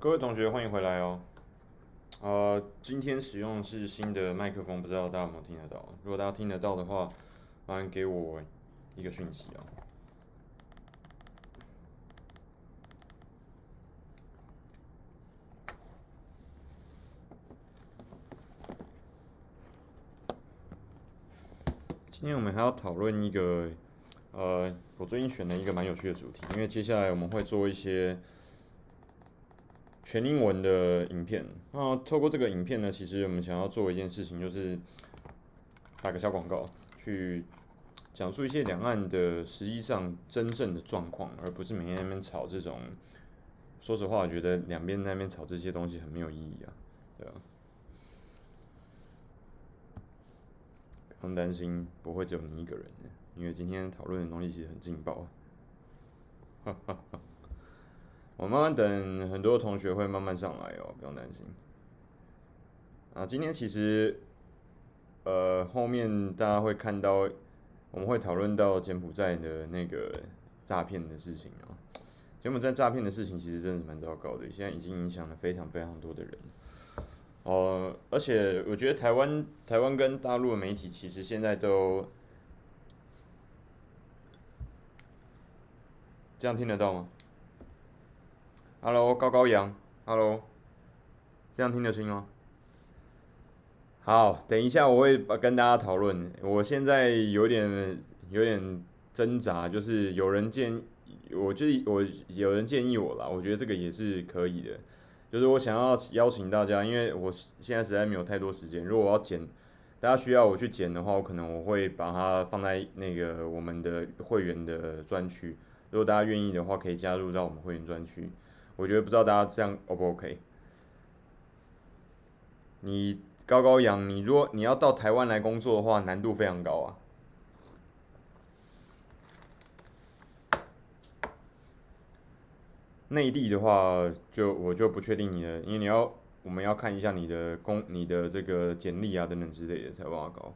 各位同学，欢迎回来哦。呃，今天使用的是新的麦克风，不知道大家有没有听得到？如果大家听得到的话，麻烦给我一个讯息啊。今天我们还要讨论一个，呃，我最近选了一个蛮有趣的主题，因为接下来我们会做一些。全英文的影片，那透过这个影片呢，其实我们想要做一件事情，就是打个小广告，去讲述一些两岸的实际上真正的状况，而不是每天在那边吵这种。说实话，我觉得两边在那边吵这些东西很没有意义啊，对吧？不用担心，不会只有你一个人，因为今天讨论的东西其实很劲爆。哈哈哈。我慢慢等，很多同学会慢慢上来哦，不用担心。啊，今天其实，呃，后面大家会看到，我们会讨论到柬埔寨的那个诈骗的事情啊。柬埔寨诈骗的事情其实真的是蛮糟糕的，现在已经影响了非常非常多的人。哦，而且我觉得台湾、台湾跟大陆的媒体其实现在都，这样听得到吗？Hello，高高阳，Hello，这样听得清吗？好，等一下我会跟大家讨论。我现在有点有点挣扎，就是有人建议，我就我有人建议我啦，我觉得这个也是可以的。就是我想要邀请大家，因为我现在实在没有太多时间。如果我要剪，大家需要我去剪的话，我可能我会把它放在那个我们的会员的专区。如果大家愿意的话，可以加入到我们会员专区。我觉得不知道大家这样 O 不 OK？你高高扬，你如果你要到台湾来工作的话，难度非常高啊。内地的话，就我就不确定你的，因为你要我们要看一下你的工、你的这个简历啊等等之类的才有办法搞。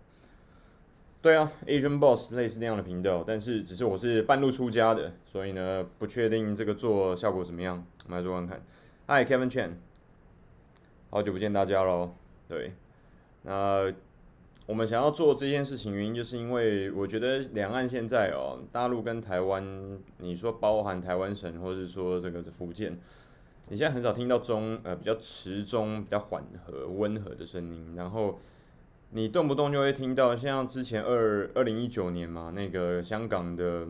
对啊，Asian Boss 类似那样的频道，但是只是我是半路出家的，所以呢不确定这个做效果怎么样，我们来做看看。Hi Kevin Chen，好久不见大家喽。对，那我们想要做这件事情原因，就是因为我觉得两岸现在哦，大陆跟台湾，你说包含台湾省，或者是说这个福建，你现在很少听到中呃比较迟中、比较缓和、温和的声音，然后。你动不动就会听到，像之前二二零一九年嘛，那个香港的，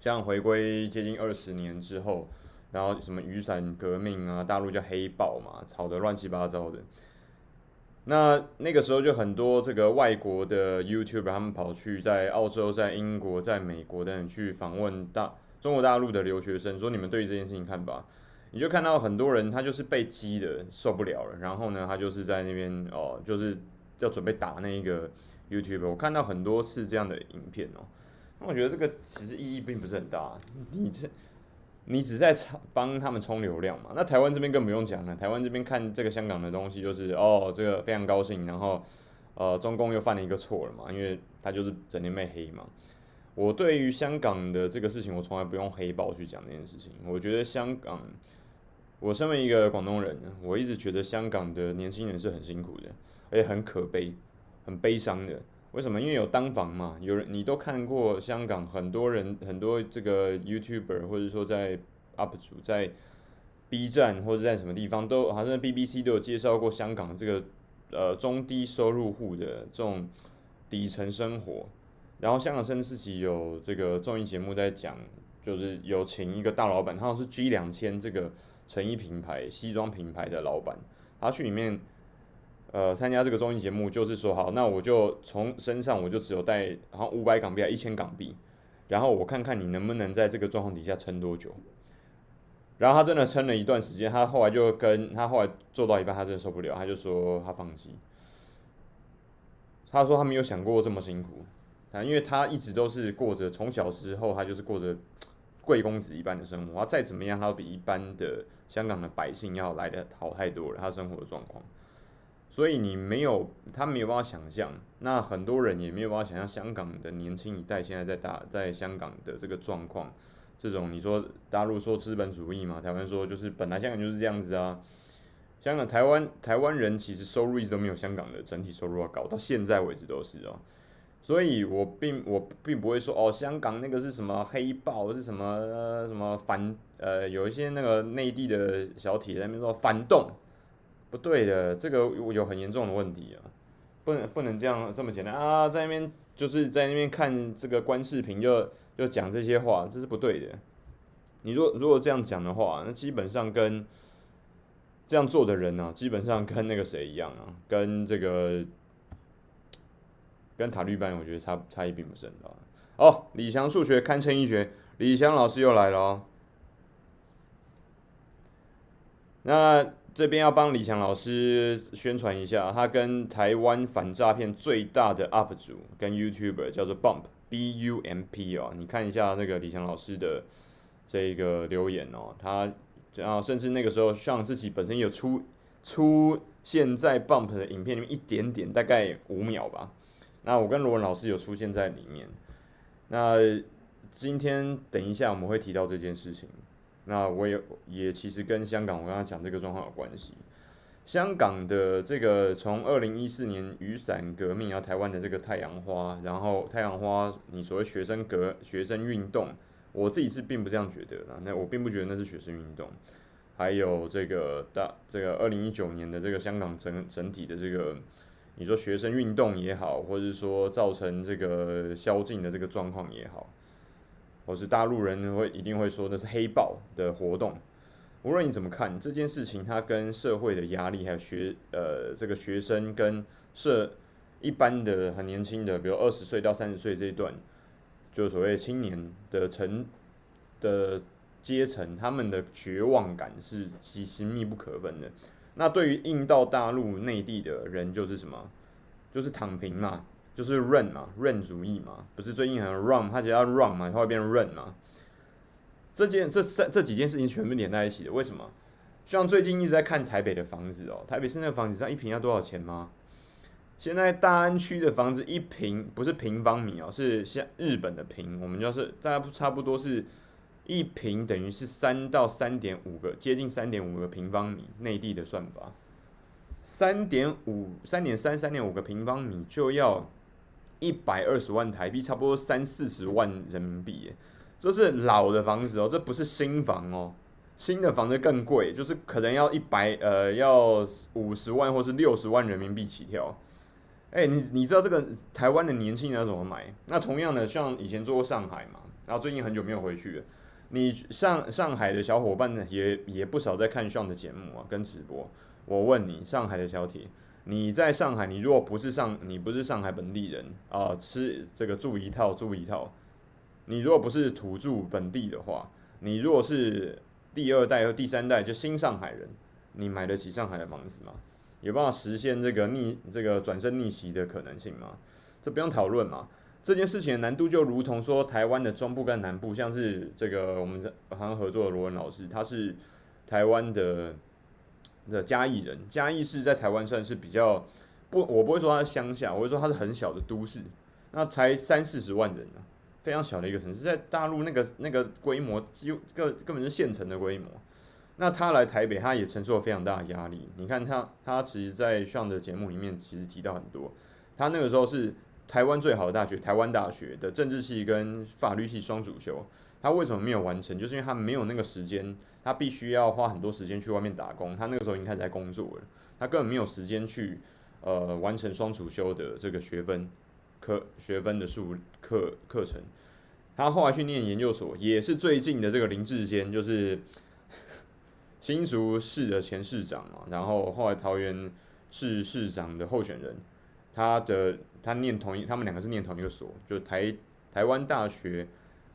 像回归接近二十年之后，然后什么雨伞革命啊，大陆叫黑暴嘛，吵得乱七八糟的。那那个时候就很多这个外国的 YouTube，他们跑去在澳洲、在英国、在美国等等去访问大中国大陆的留学生，说你们对于这件事情看法？你就看到很多人他就是被激的受不了了，然后呢，他就是在那边哦，就是。要准备打那一个 YouTube 我看到很多次这样的影片哦，那我觉得这个其实意义并不是很大。你这，你只在帮他们冲流量嘛？那台湾这边更不用讲了，台湾这边看这个香港的东西就是哦，这个非常高兴，然后呃，中共又犯了一个错了嘛，因为他就是整天被黑嘛。我对于香港的这个事情，我从来不用黑豹去讲这件事情。我觉得香港，我身为一个广东人，我一直觉得香港的年轻人是很辛苦的。而且很可悲，很悲伤的。为什么？因为有当房嘛，有人你都看过香港很多人，很多这个 YouTuber 或者说在 UP 主在 B 站或者在什么地方都好像 BBC 都有介绍过香港这个呃中低收入户的这种底层生活。然后香港甚至自己有这个综艺节目在讲，就是有请一个大老板，他好像是 G 两千这个成衣品牌西装品牌的老板，他去里面。呃，参加这个综艺节目就是说，好，那我就从身上我就只有带好像五百港币啊，一千港币，然后我看看你能不能在这个状况底下撑多久。然后他真的撑了一段时间，他后来就跟他后来做到一半，他真的受不了，他就说他放弃。他说他没有想过这么辛苦，啊，因为他一直都是过着从小时候他就是过着贵公子一般的生活，他再怎么样，他都比一般的香港的百姓要来的好太多了，他生活的状况。所以你没有，他没有办法想象，那很多人也没有办法想象香港的年轻一代现在在大在香港的这个状况这种你说大陆说资本主义嘛，台湾说就是本来香港就是这样子啊。香港、台湾、台湾人其实收入一直都没有香港的整体收入要高，到现在为止都是哦。所以我并我并不会说哦，香港那个是什么黑暴，是什么、呃、什么反呃，有一些那个内地的小铁在那边说反动，不对的，这个有很严重的问题啊，不能不能这样这么简单啊，在那边就是在那边看这个观视频就。就讲这些话，这是不对的。你如如果这样讲的话，那基本上跟这样做的人呢、啊，基本上跟那个谁一样啊，跟这个跟塔绿班，我觉得差差异并不是很大。哦，李翔数学堪称一绝，李翔老师又来了哦。那这边要帮李强老师宣传一下，他跟台湾反诈骗最大的 UP 主跟 YouTuber 叫做 Bump。B U M P 哦，你看一下那个李强老师的这个留言哦，他然后甚至那个时候像自己本身有出出现在 Bump 的影片里面一点点，大概五秒吧。那我跟罗文老师有出现在里面。那今天等一下我们会提到这件事情。那我也也其实跟香港我刚刚讲这个状况有关系。香港的这个从二零一四年雨伞革命，然后台湾的这个太阳花，然后太阳花，你所谓学生革学生运动，我自己是并不这样觉得的。那我并不觉得那是学生运动。还有这个大这个二零一九年的这个香港整整体的这个，你说学生运动也好，或者是说造成这个宵禁的这个状况也好，或是大陆人会一定会说那是黑暴的活动。无论你怎么看这件事情，它跟社会的压力，还有学呃这个学生跟社一般的很年轻的，比如二十岁到三十岁这一段，就所谓青年的层的阶层，他们的绝望感是其实密不可分的。那对于印到大陆内地的人，就是什么？就是躺平嘛，就是 run 嘛，run 主义嘛，不是最近很 run，他只要 run 嘛，他会变 run 嘛。这件这三这几件事情全部连在一起的，为什么？像最近一直在看台北的房子哦，台北市那个房子，上一平要多少钱吗？现在大安区的房子一平不是平方米哦，是像日本的平，我们就是大概差不多是一平等于是三到三点五个，接近三点五个平方米，内地的算法，三点五、三点三、三点五个平方米就要一百二十万台币，差不多三四十万人民币耶。这是老的房子哦，这不是新房哦，新的房子更贵，就是可能要一百呃，要五十万或是六十万人民币起跳。哎，你你知道这个台湾的年轻人要怎么买？那同样的，像以前做过上海嘛，然后最近很久没有回去了。你上上海的小伙伴呢，也也不少在看 Sean 的节目啊，跟直播。我问你，上海的小铁，你在上海，你如果不是上，你不是上海本地人啊，吃这个住一套住一套。你如果不是土著本地的话，你如果是第二代和第三代就新上海人，你买得起上海的房子吗？有办法实现这个逆这个转身逆袭的可能性吗？这不用讨论嘛。这件事情的难度就如同说台湾的中部跟南部，像是这个我们好像合作的罗文老师，他是台湾的的嘉义人，嘉义市在台湾算是比较不，我不会说他是乡下，我会说他是很小的都市，那才三四十万人啊。非常小的一个城市，在大陆那个那个规模，就根根本是县城的规模。那他来台北，他也承受了非常大的压力。你看他，他其实，在上的节目里面，其实提到很多。他那个时候是台湾最好的大学，台湾大学的政治系跟法律系双主修。他为什么没有完成？就是因为他没有那个时间，他必须要花很多时间去外面打工。他那个时候已经开始在工作了，他根本没有时间去呃完成双主修的这个学分。课学分的数课课程，他后来去念研究所，也是最近的这个林志坚，就是新竹市的前市长嘛，然后后来桃园市市长的候选人，他的他念同一，他们两个是念同一个所，就台台湾大学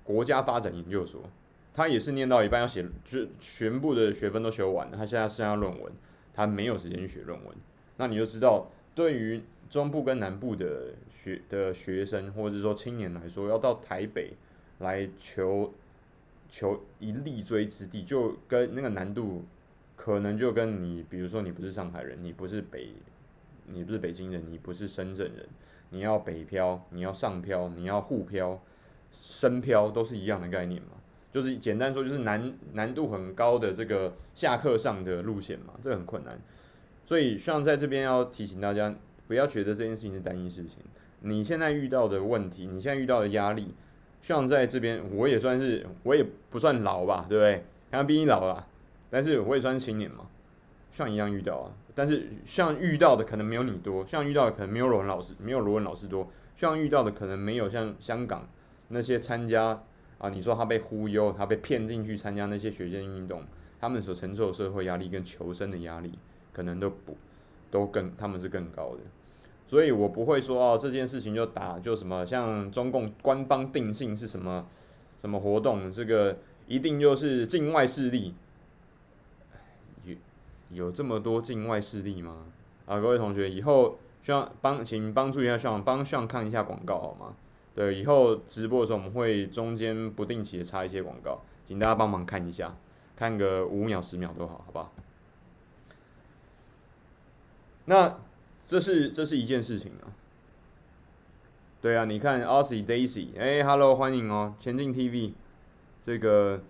国家发展研究所，他也是念到一半要写，就全部的学分都修完了，他现在剩下论文，他没有时间去写论文，那你就知道对于。中部跟南部的学的学生，或者说青年来说，要到台北来求求一立锥之地，就跟那个难度，可能就跟你，比如说你不是上海人，你不是北，你不是北京人，你不是深圳人，你要北漂，你要上漂，你要沪漂，深漂都是一样的概念嘛。就是简单说就是难难度很高的这个下课上的路线嘛，这很困难。所以像在这边要提醒大家，不要觉得这件事情是单一事情。你现在遇到的问题，你现在遇到的压力，像在这边我也算是我也不算老吧，对不对？好像比你老了，但是我也算是青年嘛，像一样遇到啊。但是像遇到的可能没有你多，像遇到的可能没有罗文老师，没有罗文老师多。像遇到的可能没有像香港那些参加啊，你说他被忽悠，他被骗进去参加那些学生运动，他们所承受的社会压力跟求生的压力，可能都不都更他们是更高的。所以我不会说哦，这件事情就打就什么，像中共官方定性是什么什么活动，这个一定就是境外势力。有有这么多境外势力吗？啊，各位同学，以后需要帮，请帮助一下上，帮上看一下广告好吗？对，以后直播的时候我们会中间不定期的插一些广告，请大家帮忙看一下，看个五秒十秒都好，好不好？那这是这是一件事情啊。对啊，你看 Aussie Daisy，哎，Hello，欢迎哦，前进 TV，这个。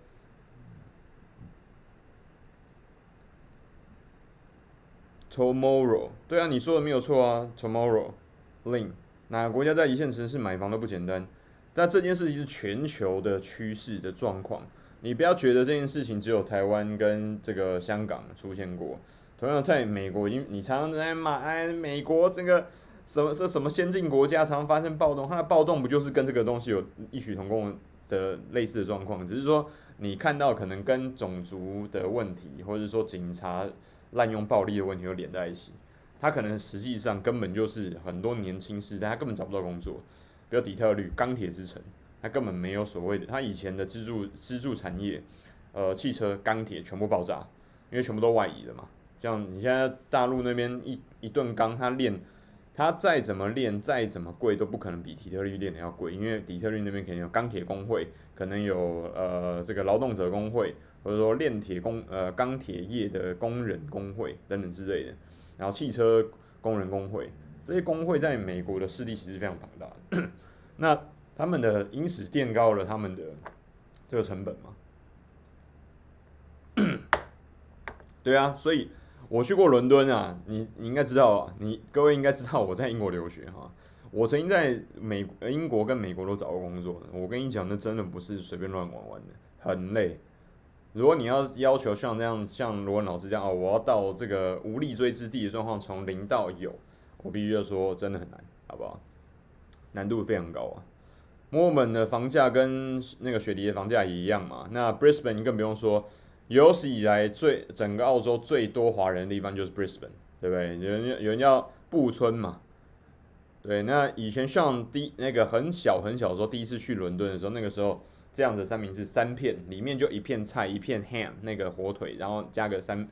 Tomorrow，对啊，你说的没有错啊。Tomorrow，Link，哪个国家在一线城市买房都不简单，但这件事情是全球的趋势的状况。你不要觉得这件事情只有台湾跟这个香港出现过，同样在美国，因你常常在骂，哎，美国这个什么是什么先进国家，常常发生暴动，它的暴动不就是跟这个东西有异曲同工的类似的状况？只是说你看到可能跟种族的问题，或者说警察。滥用暴力的问题又连在一起，他可能实际上根本就是很多年轻世代，他根本找不到工作。比如底特律钢铁之城，他根本没有所谓的，他以前的支柱支柱产业，呃，汽车、钢铁全部爆炸，因为全部都外移了嘛。像你现在大陆那边一一顿钢，他炼，他再怎么炼，再怎么贵，都不可能比底特律炼的要贵，因为底特律那边肯定有钢铁工会，可能有呃这个劳动者工会。或者说炼铁工呃钢铁业的工人工会等等之类的，然后汽车工人工会这些工会在美国的势力其实非常庞大的，那他们的因此垫高了他们的这个成本嘛？对啊，所以我去过伦敦啊，你你应该知道，你各位应该知道我在英国留学哈，我曾经在美英国跟美国都找过工作，我跟你讲，那真的不是随便乱玩玩的，很累。如果你要要求像这样，像罗文老师这样哦，我要到这个无立锥之地的状况，从零到有，我必须要说真的很难，好不好？难度非常高啊。墨尔本的房价跟那个雪梨的房价也一样嘛。那 Brisbane 更不用说，有史以来最整个澳洲最多华人的地方就是 Brisbane，对不对？有人有人叫布村嘛。对，那以前像第那个很小很小的时候，第一次去伦敦的时候，那个时候。这样子三明治三片，里面就一片菜，一片 ham 那个火腿，然后加个三，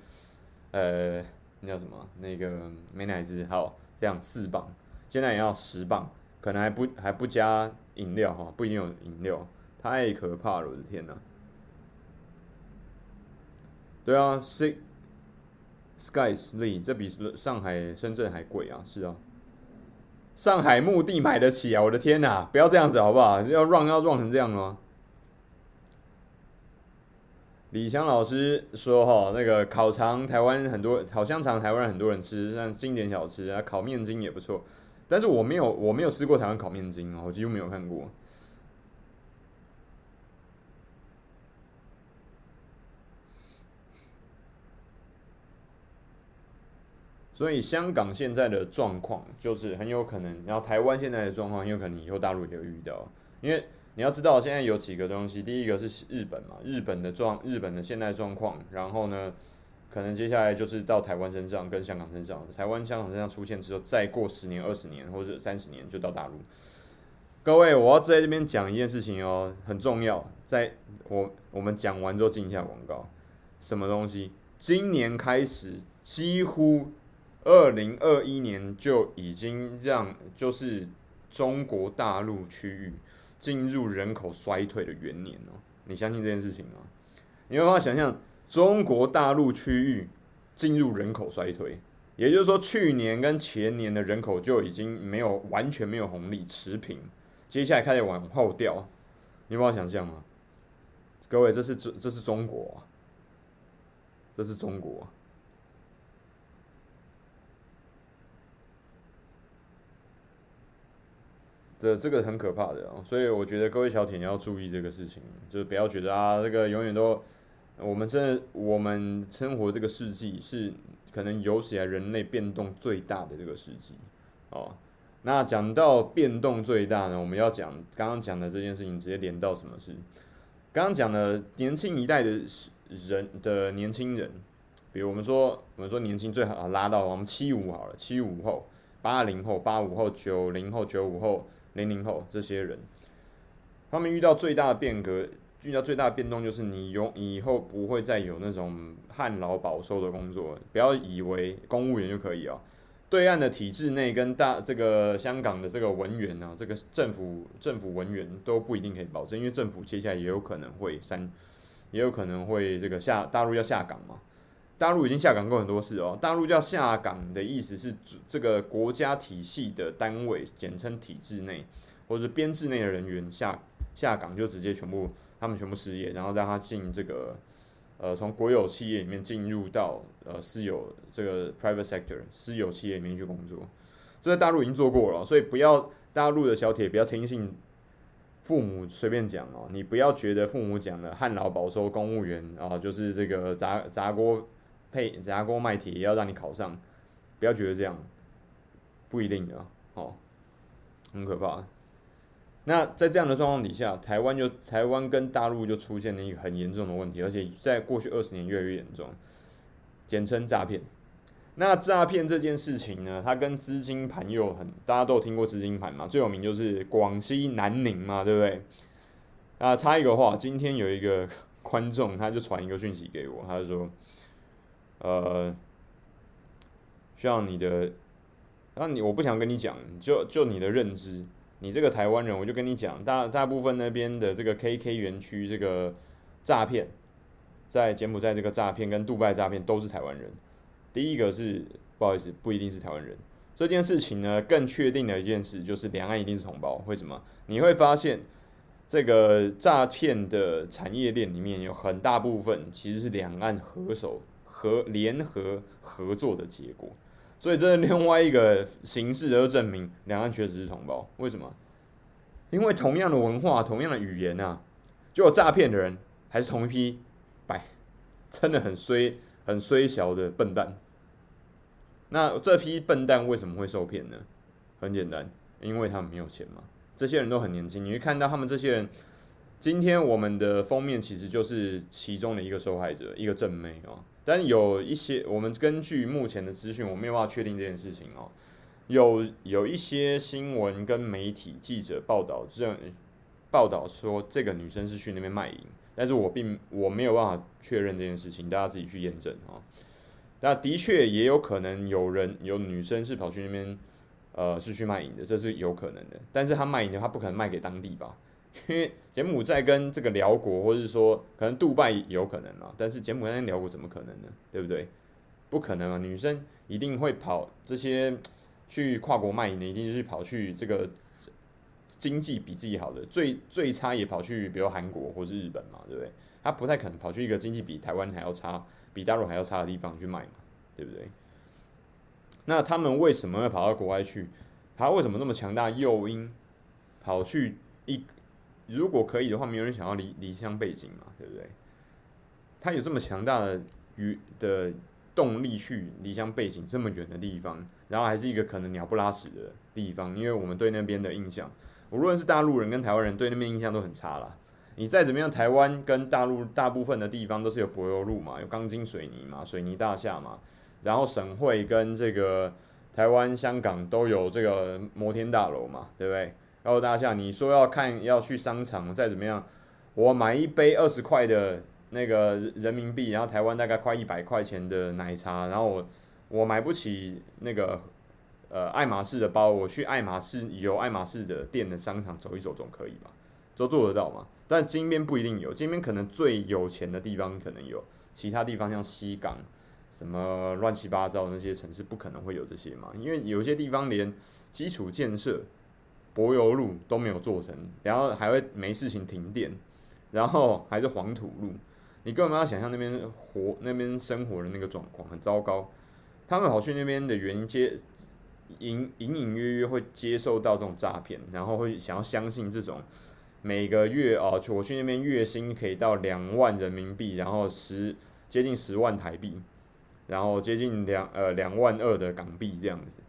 呃，那叫什么？那个美乃滋，好，这样四磅，现在也要十磅，可能还不还不加饮料哈，不一定有饮料，太可怕了，我的天呐！对啊，Six Skies Lee，这比上海、深圳还贵啊，是啊，上海墓地买得起啊，我的天呐，不要这样子好不好？要 run 要 run 成这样吗？李强老师说：“哈，那个烤肠，台湾很多烤香肠，台湾很多人吃，像经典小吃啊，烤面筋也不错。但是我没有，我没有吃过台湾烤面筋哦，我几乎没有看过。所以香港现在的状况就是很有可能，然后台湾现在的状况有可能以后大陆也会遇到，因为。”你要知道，现在有几个东西。第一个是日本嘛，日本的状，日本的现在状况。然后呢，可能接下来就是到台湾身上跟香港身上。台湾、香港身上出现之后，再过十年、二十年或者三十年就到大陆。各位，我要在这边讲一件事情哦，很重要。在我我们讲完之后进一下广告。什么东西？今年开始，几乎二零二一年就已经让就是中国大陆区域。进入人口衰退的元年哦，你相信这件事情吗？你有办法想象中国大陆区域进入人口衰退，也就是说去年跟前年的人口就已经没有完全没有红利持平，接下来开始往后掉，你有办法想象吗？各位，这是这这是中国啊，这是中国。这这个很可怕的哦，所以我觉得各位小铁你要注意这个事情，就是不要觉得啊，这个永远都，我们真的我们生活这个世纪是可能有史以来人类变动最大的这个世纪哦。那讲到变动最大呢，我们要讲刚刚讲的这件事情，直接连到什么事？刚刚讲的年轻一代的人的年轻人，比如我们说我们说年轻最好拉到我们七五好了，七五后、八零后、八五后、九零后、九五后。零零后这些人，他们遇到最大的变革，遇到最大的变动就是你永以后不会再有那种旱涝保收的工作，不要以为公务员就可以哦。对岸的体制内跟大这个香港的这个文员啊，这个政府政府文员都不一定可以保证，因为政府接下来也有可能会删，也有可能会这个下大陆要下岗嘛。大陆已经下岗过很多次哦。大陆叫下岗的意思是，这个国家体系的单位，简称体制内或者编制内的人员下下岗，就直接全部他们全部失业，然后让他进这个呃从国有企业里面进入到呃私有这个 private sector 私有企业里面去工作。这在大陆已经做过了，所以不要大陆的小铁不要听信父母随便讲哦，你不要觉得父母讲的旱涝保收公务员啊，就是这个砸砸锅。配砸锅卖铁也要让你考上，不要觉得这样，不一定的哦，很可怕。那在这样的状况底下，台湾就台湾跟大陆就出现了一个很严重的问题，而且在过去二十年越来越严重，简称诈骗。那诈骗这件事情呢，它跟资金盘又很，大家都有听过资金盘嘛，最有名就是广西南宁嘛，对不对？啊，插一个话，今天有一个 观众他就传一个讯息给我，他就说。呃，像你的，那你我不想跟你讲，就就你的认知，你这个台湾人，我就跟你讲，大大部分那边的这个 KK 园区这个诈骗，在柬埔寨这个诈骗跟杜拜诈骗都是台湾人。第一个是不好意思，不一定是台湾人。这件事情呢，更确定的一件事就是两岸一定是同胞。为什么？你会发现这个诈骗的产业链里面有很大部分其实是两岸合手。和联合合作的结果，所以这是另外一个形式，就证明两岸确实是同胞。为什么？因为同样的文化、同样的语言啊，就有诈骗的人还是同一批，白，真的很衰、很衰小的笨蛋。那这批笨蛋为什么会受骗呢？很简单，因为他们没有钱嘛。这些人都很年轻，你会看到他们这些人。今天我们的封面其实就是其中的一个受害者，一个正妹哦。但有一些，我们根据目前的资讯，我没有办法确定这件事情哦。有有一些新闻跟媒体记者报道，这报道说这个女生是去那边卖淫，但是我并我没有办法确认这件事情，大家自己去验证哦。那的确也有可能有人有女生是跑去那边，呃，是去卖淫的，这是有可能的。但是她卖淫的话，不可能卖给当地吧？因为柬埔寨跟这个辽国，或者是说可能杜拜有可能啊，但是柬埔寨跟辽国怎么可能呢？对不对？不可能啊！女生一定会跑这些去跨国卖淫的，一定是跑去这个经济比自己好的，最最差也跑去比如韩国或是日本嘛，对不对？他不太可能跑去一个经济比台湾还要差、比大陆还要差的地方去卖嘛，对不对？那他们为什么会跑到国外去？他为什么那么强大诱因跑去一？如果可以的话，没有人想要离离乡背井嘛，对不对？他有这么强大的与的动力去离乡背井这么远的地方，然后还是一个可能鸟不拉屎的地方，因为我们对那边的印象，无论是大陆人跟台湾人对那边印象都很差啦。你再怎么样，台湾跟大陆大部分的地方都是有柏油路嘛，有钢筋水泥嘛，水泥大厦嘛，然后省会跟这个台湾、香港都有这个摩天大楼嘛，对不对？告诉大家，你说要看要去商场，再怎么样，我买一杯二十块的那个人民币，然后台湾大概快一百块钱的奶茶，然后我我买不起那个呃爱马仕的包，我去爱马仕有爱马仕的店的商场走一走总可以吧？都做得到嘛？但金边不一定有，金边可能最有钱的地方可能有，其他地方像西港什么乱七八糟那些城市不可能会有这些嘛？因为有些地方连基础建设。柏油路都没有做成，然后还会没事情停电，然后还是黄土路，你根本没有想象那边活那边生活的那个状况很糟糕。他们跑去那边的原因接隐隐隐约约会接受到这种诈骗，然后会想要相信这种每个月哦，我去那边月薪可以到两万人民币，然后十接近十万台币，然后接近两呃两万二的港币这样子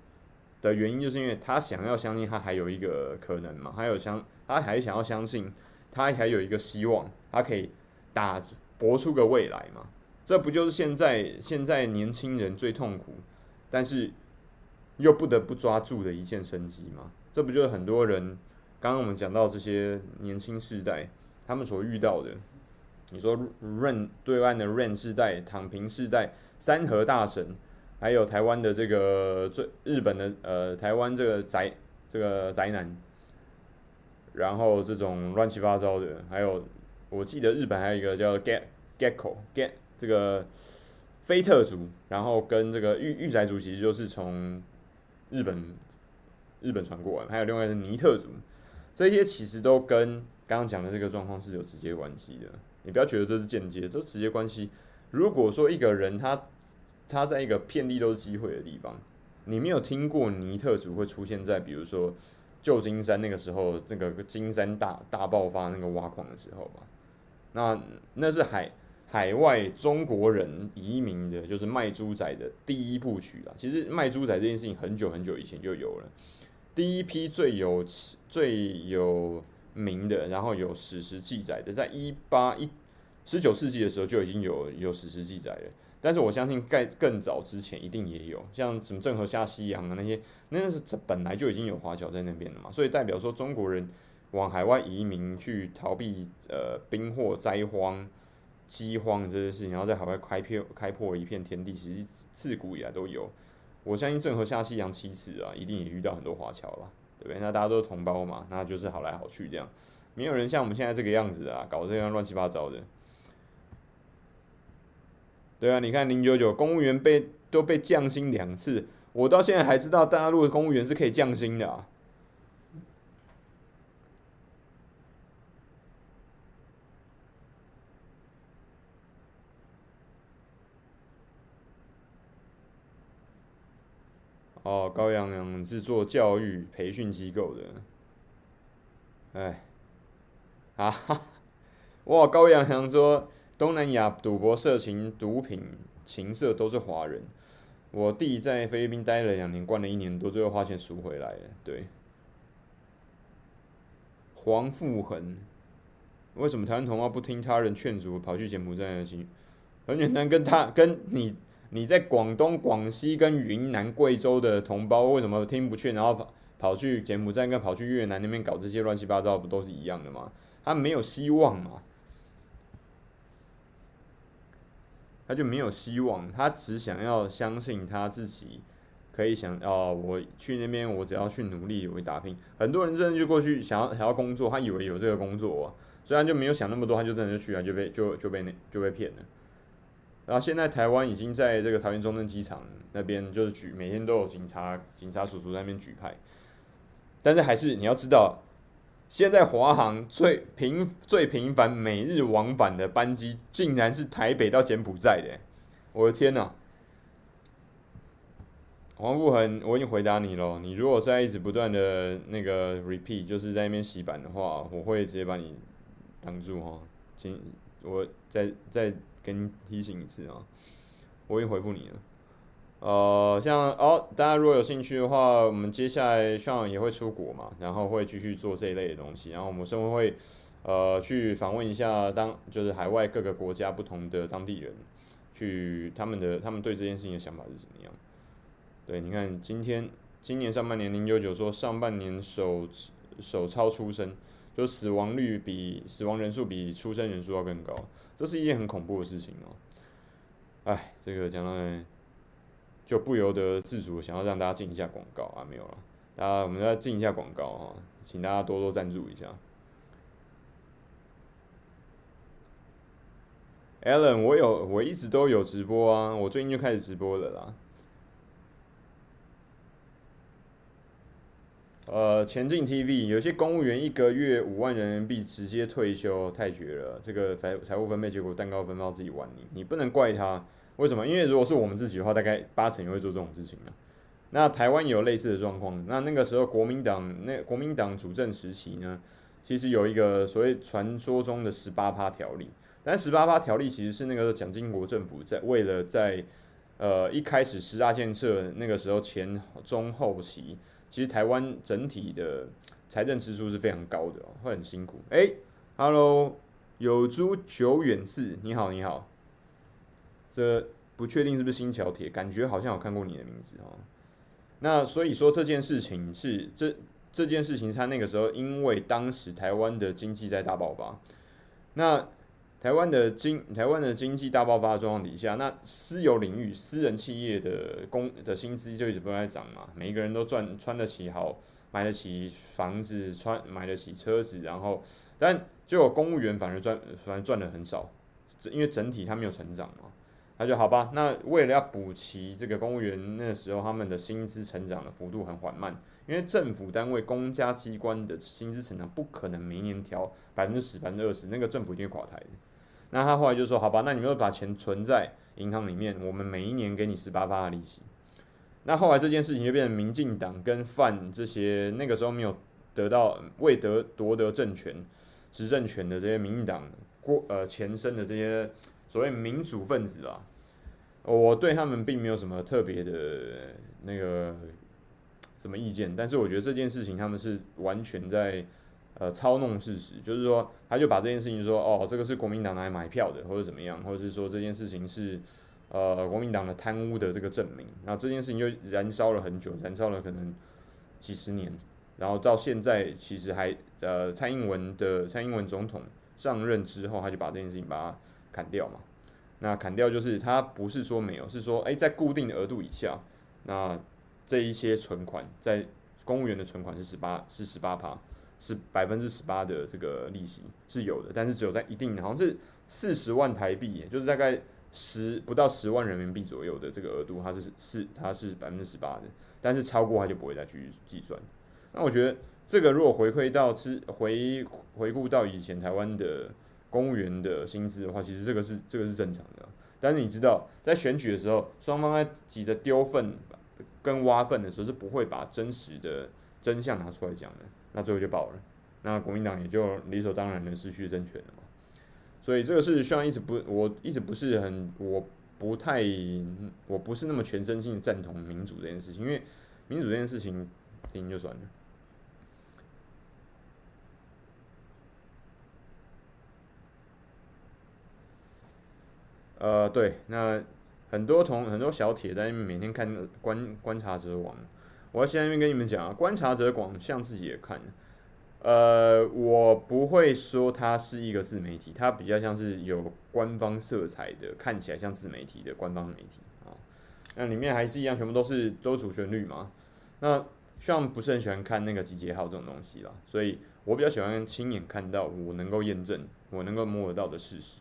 的原因，就是因为他想要相信他还有一个可能嘛，还有相他还想要相信他还有一个希望，他可以打搏出个未来嘛。这不就是现在现在年轻人最痛苦，但是又不得不抓住的一线生机吗？这不就是很多人刚刚我们讲到这些年轻世代他们所遇到的？你说 ran 对岸的 ran 世代、躺平世代、三和大神，还有台湾的这个最日本的呃台湾这个宅这个宅男，然后这种乱七八糟的，还有我记得日本还有一个叫 Get Gecko Get。这个菲特族，然后跟这个御御宅族，其实就是从日本日本传过来，还有另外一个是尼特族，这些其实都跟刚刚讲的这个状况是有直接关系的。你不要觉得这是间接，都直接关系。如果说一个人他他在一个遍地都是机会的地方，你没有听过尼特族会出现在比如说旧金山那个时候，那个金山大大爆发那个挖矿的时候吧？那那是海。海外中国人移民的，就是卖猪仔的第一部曲啦。其实卖猪仔这件事情很久很久以前就有了。第一批最有最有名的，然后有史实记载的，在一八一十九世纪的时候就已经有有史实记载了。但是我相信在更早之前一定也有，像什么郑和下西洋啊那些，那是这本来就已经有华侨在那边了嘛。所以代表说中国人往海外移民去逃避呃兵祸灾荒。饥荒这些事情，然后在海外开辟开破了一片天地，其实自古以来都有。我相信郑和下西洋七次啊，一定也遇到很多华侨了，对不对？那大家都是同胞嘛，那就是好来好去这样，没有人像我们现在这个样子啊，搞这样乱七八糟的。对啊，你看零九九公务员被都被降薪两次，我到现在还知道大陆的公务员是可以降薪的啊。哦，高阳阳是做教育培训机构的，哎，啊哈，哇，高阳阳说东南亚赌博、色情、毒品、情色都是华人。我弟在菲律宾待了两年，关了一年多，最后花钱赎回来了。对，黄富恒，为什么台湾同胞不听他人劝阻，跑去柬埔寨呢？很简单，跟他跟你。你在广东、广西跟云南、贵州的同胞为什么听不劝，然后跑跑去柬埔寨跟跑去越南那边搞这些乱七八糟，不都是一样的吗？他没有希望嘛，他就没有希望，他只想要相信他自己可以想哦，我去那边，我只要去努力，我会打拼。很多人真的就过去想要想要工作，他以为有这个工作，所以他就没有想那么多，他就真的就去了，就被就就被那就被骗了。然后现在台湾已经在这个桃园中正机场那边，就是举每天都有警察警察叔叔在那边举牌，但是还是你要知道，现在华航最频最频繁每日往返的班机，竟然是台北到柬埔寨的，我的天呐！黄富恒，我已经回答你了，你如果在一直不断的那个 repeat，就是在那边洗版的话，我会直接把你挡住哈，请我再再。给你提醒一次啊，我已经回复你了。呃，像哦，大家如果有兴趣的话，我们接下来 Sean 也会出国嘛，然后会继续做这一类的东西。然后我们生活会呃去访问一下当就是海外各个国家不同的当地人，去他们的他们对这件事情的想法是怎么样。对，你看今天今年上半年零九九说上半年首首超出生，就死亡率比死亡人数比出生人数要更高。这是一件很恐怖的事情哦，哎，这个讲到，就不由得自主想要让大家进一下广告啊，没有了，大家我们再进一下广告啊，请大家多多赞助一下。Allen，我有，我一直都有直播啊，我最近就开始直播了啦。呃，前进 TV 有些公务员一个月五万人民币直接退休，太绝了。这个财财务分配结果蛋糕分到自己碗里，你不能怪他。为什么？因为如果是我们自己的话，大概八成也会做这种事情啊。那台湾也有类似的状况。那那个时候国民党那国民党主政时期呢，其实有一个所谓传说中的十八趴条例，但十八趴条例其实是那个蒋经国政府在为了在呃一开始十大建设那个时候前中后期。其实台湾整体的财政支出是非常高的哦，会很辛苦。哎，Hello，有诸久远寺，你好，你好。这不确定是不是新桥铁，感觉好像有看过你的名字哦。那所以说这件事情是这这件事情，他那个时候因为当时台湾的经济在大爆发，那。台湾的经台湾的经济大爆发的状况底下，那私有领域、私人企业的工的薪资就一直不断在涨嘛。每一个人都赚穿得起好，买得起房子，穿买得起车子，然后但结果公务员反而赚反而赚的很少，因为整体他没有成长嘛。他就好吧，那为了要补齐这个公务员那时候他们的薪资成长的幅度很缓慢。因为政府单位、公家机关的薪资成长不可能每年调百分之十、百分之二十，那个政府一定会垮台的。那他后来就说：“好吧，那你们把钱存在银行里面，我们每一年给你十八八的利息。”那后来这件事情就变成民进党跟范这些那个时候没有得到未得夺得政权、执政权的这些民进党过呃前身的这些所谓民主分子啊，我对他们并没有什么特别的那个。什么意见？但是我觉得这件事情他们是完全在呃操弄事实，就是说他就把这件事情说哦，这个是国民党来买票的，或者怎么样，或者是说这件事情是呃国民党的贪污的这个证明。那这件事情就燃烧了很久，燃烧了可能几十年，然后到现在其实还呃蔡英文的蔡英文总统上任之后，他就把这件事情把它砍掉嘛。那砍掉就是它不是说没有，是说诶、在固定的额度以下，那。这一些存款在公务员的存款是十八，是十八趴，是百分之十八的这个利息是有的，但是只有在一定好像是四十万台币，也就是大概十不到十万人民币左右的这个额度，它是是它是百分之十八的，但是超过它就不会再去计算。那我觉得这个如果回馈到是回回顾到以前台湾的公务员的薪资的话，其实这个是这个是正常的。但是你知道在选举的时候，双方在急着丢粪。跟挖粪的时候是不会把真实的真相拿出来讲的，那最后就爆了，那国民党也就理所当然的失去政权了嘛。所以这个是虽然一直不，我一直不是很，我不太，我不是那么全身心赞同民主这件事情，因为民主这件事情听就算了。呃，对，那。很多同很多小铁在每天看观观察者网，我要先跟你们讲啊，观察者网像自己也看，呃，我不会说它是一个自媒体，它比较像是有官方色彩的，看起来像自媒体的官方媒体啊。那里面还是一样，全部都是都主旋律嘛。那像不是很喜欢看那个集结号这种东西啦，所以我比较喜欢亲眼看到，我能够验证，我能够摸得到的事实。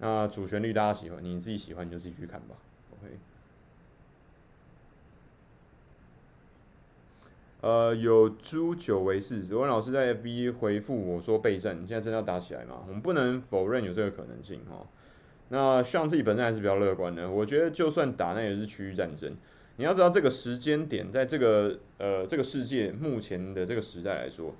那主旋律大家喜欢，你自己喜欢你就自己去看吧。OK。呃，有朱九为四，罗文老师在 FB 回复我说备战，现在真的要打起来吗？我们不能否认有这个可能性哈。那像自己本身还是比较乐观的，我觉得就算打那也是区域战争。你要知道这个时间点，在这个呃这个世界目前的这个时代来说，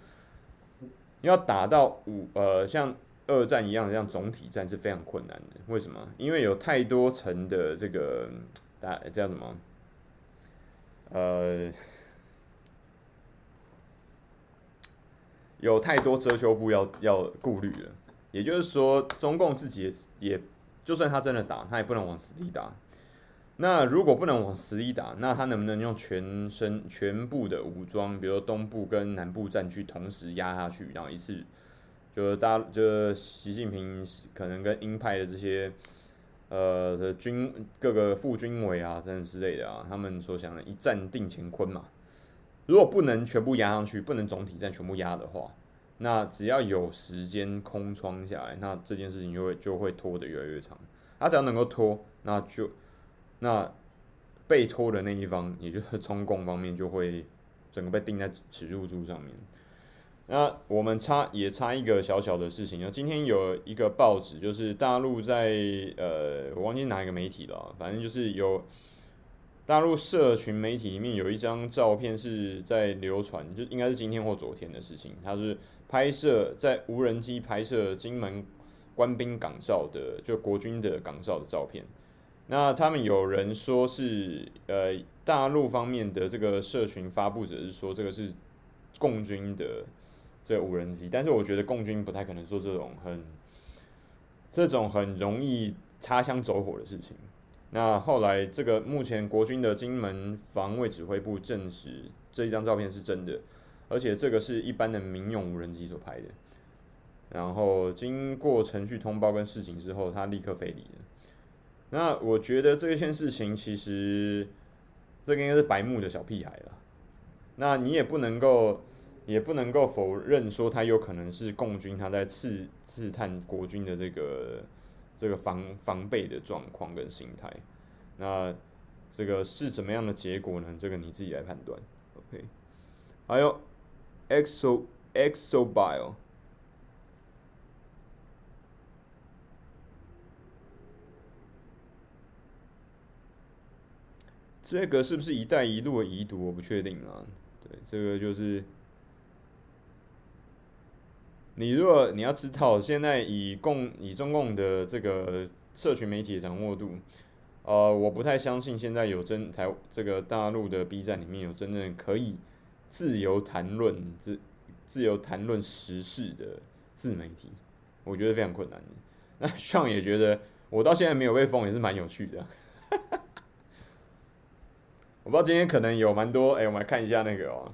你要打到五呃像。二战一样的，像总体战是非常困难的。为什么？因为有太多层的这个大叫什么？呃，有太多遮羞布要要顾虑了。也就是说，中共自己也，就算他真的打，他也不能往死里打。那如果不能往死里打，那他能不能用全身全部的武装，比如说东部跟南部战区同时压下去，然后一次？就是大，就是习近平可能跟鹰派的这些，呃的军各个副军委啊，等等之类的啊，他们所想的一战定乾坤嘛。如果不能全部压上去，不能总体战全部压的话，那只要有时间空窗下来，那这件事情就会就会拖得越来越长。他只要能够拖，那就那被拖的那一方，也就是中共方面就会整个被钉在耻辱柱上面。那我们差也差一个小小的事情，今天有一个报纸，就是大陆在呃，我忘记哪一个媒体了，反正就是有大陆社群媒体里面有一张照片是在流传，就应该是今天或昨天的事情，它是拍摄在无人机拍摄金门官兵岗哨的，就国军的岗哨的照片。那他们有人说是呃，大陆方面的这个社群发布者是说这个是共军的。这无人机，但是我觉得共军不太可能做这种很这种很容易擦枪走火的事情。那后来，这个目前国军的金门防卫指挥部证实这一张照片是真的，而且这个是一般的民用无人机所拍的。然后经过程序通报跟事情之后，他立刻飞离了。那我觉得这件事情其实这个应该是白目的小屁孩了。那你也不能够。也不能够否认说他有可能是共军，他在刺刺探国军的这个这个防防备的状况跟心态。那这个是什么样的结果呢？这个你自己来判断。OK，还有 Exo Exobio，这个是不是“一带一路”的遗毒？我不确定啊。对，这个就是。你如果你要知道，现在以共以中共的这个社群媒体的掌握度，呃，我不太相信现在有真台这个大陆的 B 站里面有真正可以自由谈论自自由谈论时事的自媒体，我觉得非常困难。那上也觉得，我到现在没有被封也是蛮有趣的。我不知道今天可能有蛮多，哎、我们来看一下那个哦。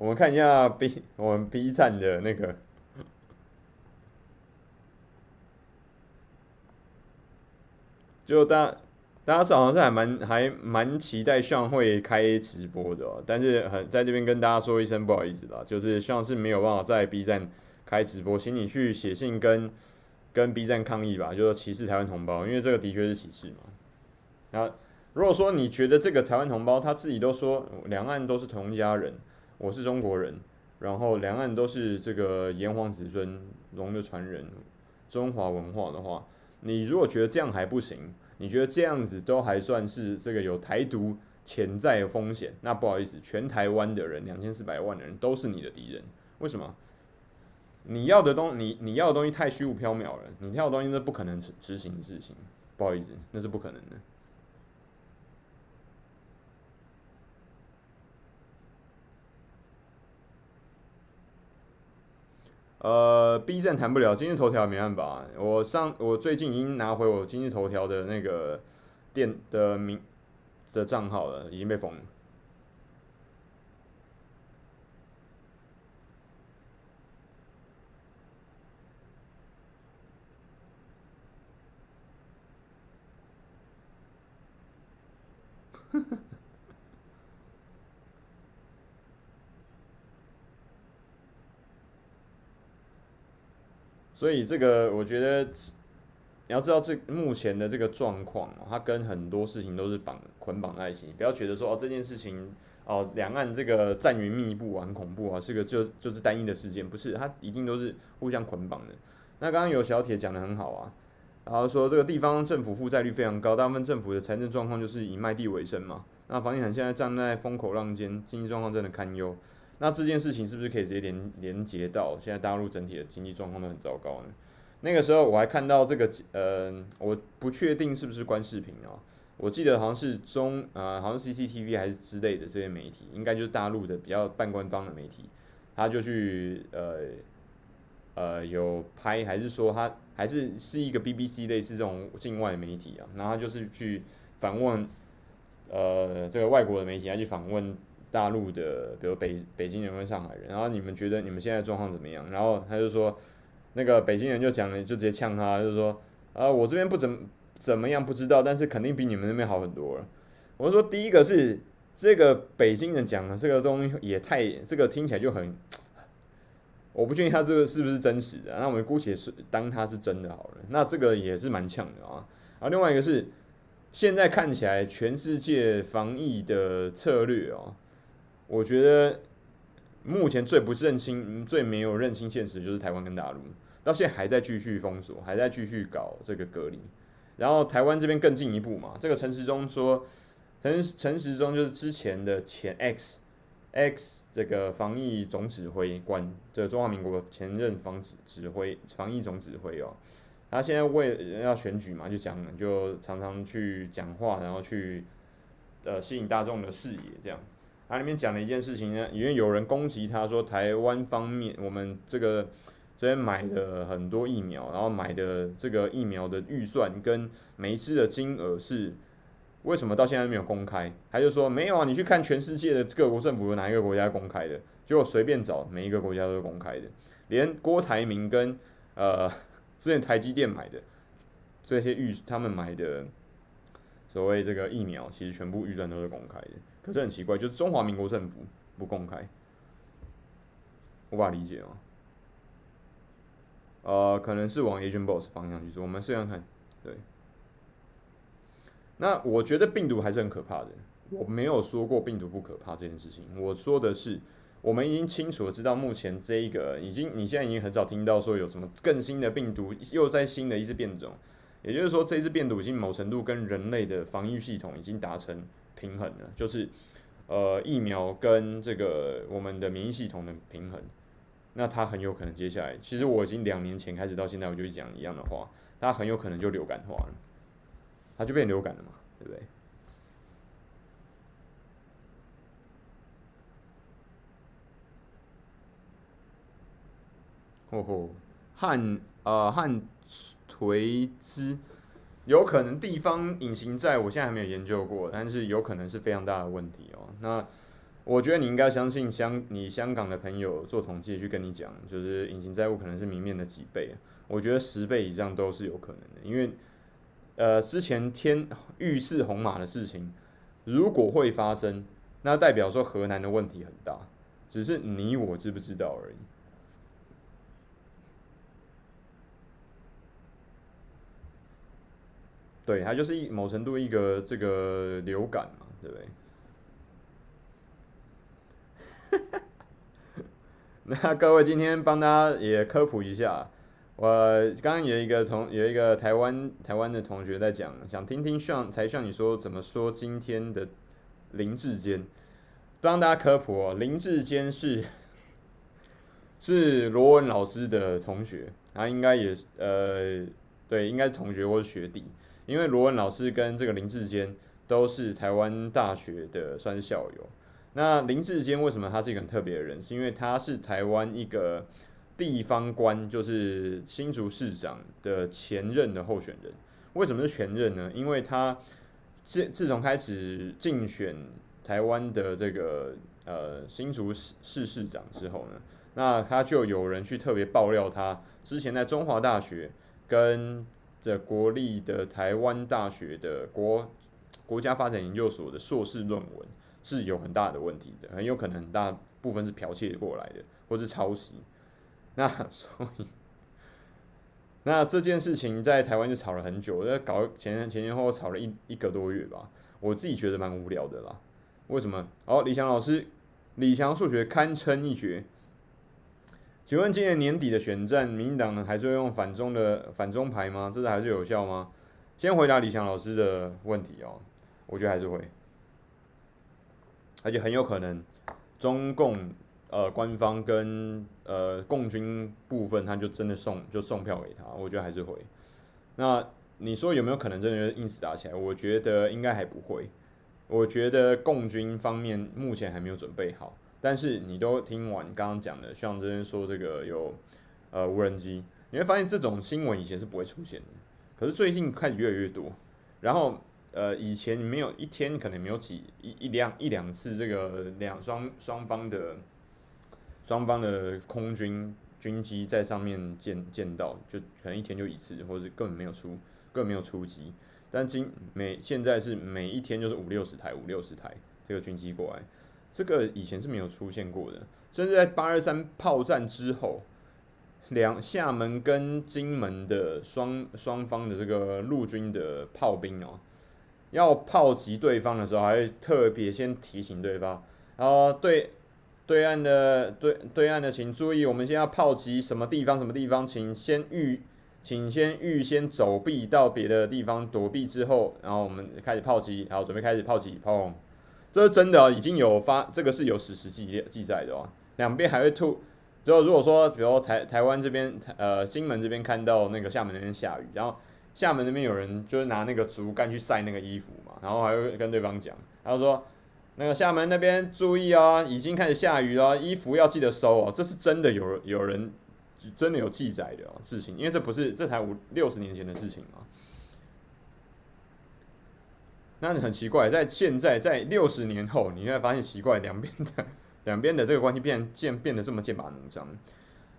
我们看一下 B，我们 B 站的那个，就大大家是好像是还蛮还蛮期待上会开直播的哦，但是很在这边跟大家说一声不好意思啦，就是上是没有办法在 B 站开直播，请你去写信跟跟 B 站抗议吧，就是歧视台湾同胞，因为这个的确是歧视嘛。那如果说你觉得这个台湾同胞他自己都说两岸都是同一家人。我是中国人，然后两岸都是这个炎黄子孙龙的传人，中华文化的话，你如果觉得这样还不行，你觉得这样子都还算是这个有台独潜在的风险，那不好意思，全台湾的人两千四百万的人都是你的敌人。为什么？你要的东你你要的东西太虚无缥缈了，你要的东西是不可能执执行的事情，不好意思，那是不可能的。呃，B 站谈不了，今日头条没办法。我上我最近已经拿回我今日头条的那个店的名的账号了，已经被封了。所以这个我觉得你要知道，这目前的这个状况，它跟很多事情都是绑捆绑在一起。不要觉得说哦，这件事情哦，两岸这个战云密布啊，很恐怖啊，是个就就是单一的事件，不是，它一定都是互相捆绑的。那刚刚有小铁讲得很好啊，然后说这个地方政府负债率非常高，大部分政府的财政状况就是以卖地为生嘛。那房地产现在站在风口浪尖，经济状况真的堪忧。那这件事情是不是可以直接连连接到现在大陆整体的经济状况都很糟糕呢？那个时候我还看到这个，呃，我不确定是不是关视频哦，我记得好像是中，呃，好像 CCTV 还是之类的这些媒体，应该就是大陆的比较半官方的媒体，他就去，呃，呃，有拍，还是说他还是是一个 BBC 类似这种境外媒体啊，然后他就是去访问，呃，这个外国的媒体，他去访问。大陆的，比如北北京人跟上海人，然后你们觉得你们现在状况怎么样？然后他就说，那个北京人就讲了，就直接呛他，就说，啊，我这边不怎么怎么样，不知道，但是肯定比你们那边好很多了。我就说，第一个是这个北京人讲的这个东西也太，这个听起来就很，我不确定他这个是不是真实的，那我们姑且是当他是真的好了。那这个也是蛮呛的啊。啊另外一个是。现在看起来，全世界防疫的策略哦，我觉得目前最不认清、最没有认清现实，就是台湾跟大陆，到现在还在继续封锁，还在继续搞这个隔离。然后台湾这边更进一步嘛，这个陈时中说，陈陈时中就是之前的前 X X 这个防疫总指挥官，这个中华民国前任防指指挥防疫总指挥哦，他现在为要选举嘛，就讲就常常去讲话，然后去呃吸引大众的视野这样。他里面讲了一件事情呢，因为有人攻击他说台湾方面我们这个。这边买的很多疫苗，然后买的这个疫苗的预算跟每一支的金额是为什么到现在没有公开？他就说没有啊，你去看全世界的各国政府有哪一个国家公开的？结果随便找每一个国家都是公开的，连郭台铭跟呃之前台积电买的这些预他们买的所谓这个疫苗，其实全部预算都是公开的。可是很奇怪，就是中华民国政府不公开，无法理解吗？呃，可能是往 Agent Boss 方向去做，我们试试看。对，那我觉得病毒还是很可怕的。我没有说过病毒不可怕这件事情，我说的是，我们已经清楚的知道，目前这一个已经，你现在已经很少听到说有什么更新的病毒又在新的一次变种，也就是说，这一次病毒已经某程度跟人类的防御系统已经达成平衡了，就是呃疫苗跟这个我们的免疫系统的平衡。那它很有可能接下来，其实我已经两年前开始到现在，我就讲一样的话，它很有可能就流感化了，它就变流感了嘛，对不对？吼吼，汉呃汉垂之，有可能地方隐形债，我现在还没有研究过，但是有可能是非常大的问题哦。那。我觉得你应该相信香，你香港的朋友做统计去跟你讲，就是隐形债务可能是明面的几倍，我觉得十倍以上都是有可能的，因为呃之前天预示红码的事情，如果会发生，那代表说河南的问题很大，只是你我知不知道而已。对，它就是一某程度一个这个流感嘛，对不对？那各位今天帮大家也科普一下，我刚刚有一个同有一个台湾台湾的同学在讲，想听听像才像你说怎么说今天的林志坚，帮大家科普哦，林志坚是 是罗文老师的同学，他应该也是呃对，应该是同学或是学弟，因为罗文老师跟这个林志坚都是台湾大学的算是校友。那林志坚为什么他是一个很特别的人？是因为他是台湾一个地方官，就是新竹市长的前任的候选人。为什么是前任呢？因为他自自从开始竞选台湾的这个呃新竹市市市长之后呢，那他就有人去特别爆料他之前在中华大学跟这国立的台湾大学的国国家发展研究所的硕士论文。是有很大的问题的，很有可能很大部分是剽窃过来的，或是抄袭。那 所以，那这件事情在台湾就吵了很久，在搞前前前后后吵了一一个多月吧。我自己觉得蛮无聊的啦。为什么？哦，李强老师，李强数学堪称一绝。请问今年年底的选战，民进党呢还是会用反中的反中牌吗？这是还是有效吗？先回答李强老师的问题哦，我觉得还是会。而且很有可能，中共呃官方跟呃共军部分，他就真的送就送票给他，我觉得还是会。那你说有没有可能真的因此打起来？我觉得应该还不会。我觉得共军方面目前还没有准备好。但是你都听完刚刚讲的，像这边说这个有呃无人机，你会发现这种新闻以前是不会出现的，可是最近开始越来越多，然后。呃，以前没有一天可能没有几一一两一两次这个两双双方的双方的空军军机在上面见见到，就可能一天就一次，或者根本没有出根本没有出击。但今每现在是每一天就是五六十台五六十台这个军机过来，这个以前是没有出现过的。甚至在八二三炮战之后，两厦门跟金门的双双方的这个陆军的炮兵哦。要炮击对方的时候，还会特别先提醒对方，然后对对岸的对对岸的，请注意，我们先要炮击什么地方什么地方，请先预请先预先走避到别的地方躲避之后，然后我们开始炮击，然后准备开始炮击，砰！这是真的，已经有发，这个是有史实记记载的哦。两边还会吐，就如果说，比如台台湾这边，呃，金门这边看到那个厦门那边下雨，然后。厦门那边有人就是拿那个竹竿去晒那个衣服嘛，然后还会跟对方讲，他说那个厦门那边注意哦，已经开始下雨了，衣服要记得收哦。这是真的有有人真的有记载的事情，因为这不是这才五六十年前的事情嘛。那很奇怪，在现在在六十年后，你会发现奇怪，两边的两边的这个关系变渐变得这么剑拔弩张。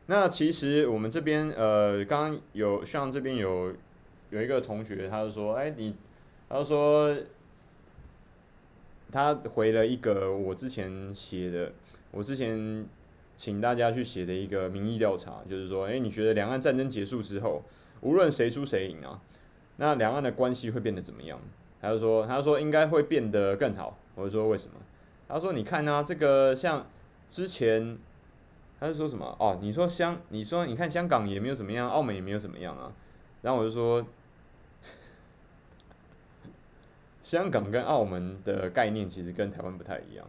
那其实我们这边呃，刚刚有像这边有。有一个同学，他就说：“哎，你，他说，他回了一个我之前写的，我之前请大家去写的一个民意调查，就是说，哎，你觉得两岸战争结束之后，无论谁输谁赢啊，那两岸的关系会变得怎么样？”他就说：“他说应该会变得更好。”我就说：“为什么？”他说：“你看啊，这个像之前，他就说什么？哦，你说香，你说你看香港也没有怎么样，澳门也没有怎么样啊。”然后我就说。香港跟澳门的概念其实跟台湾不太一样。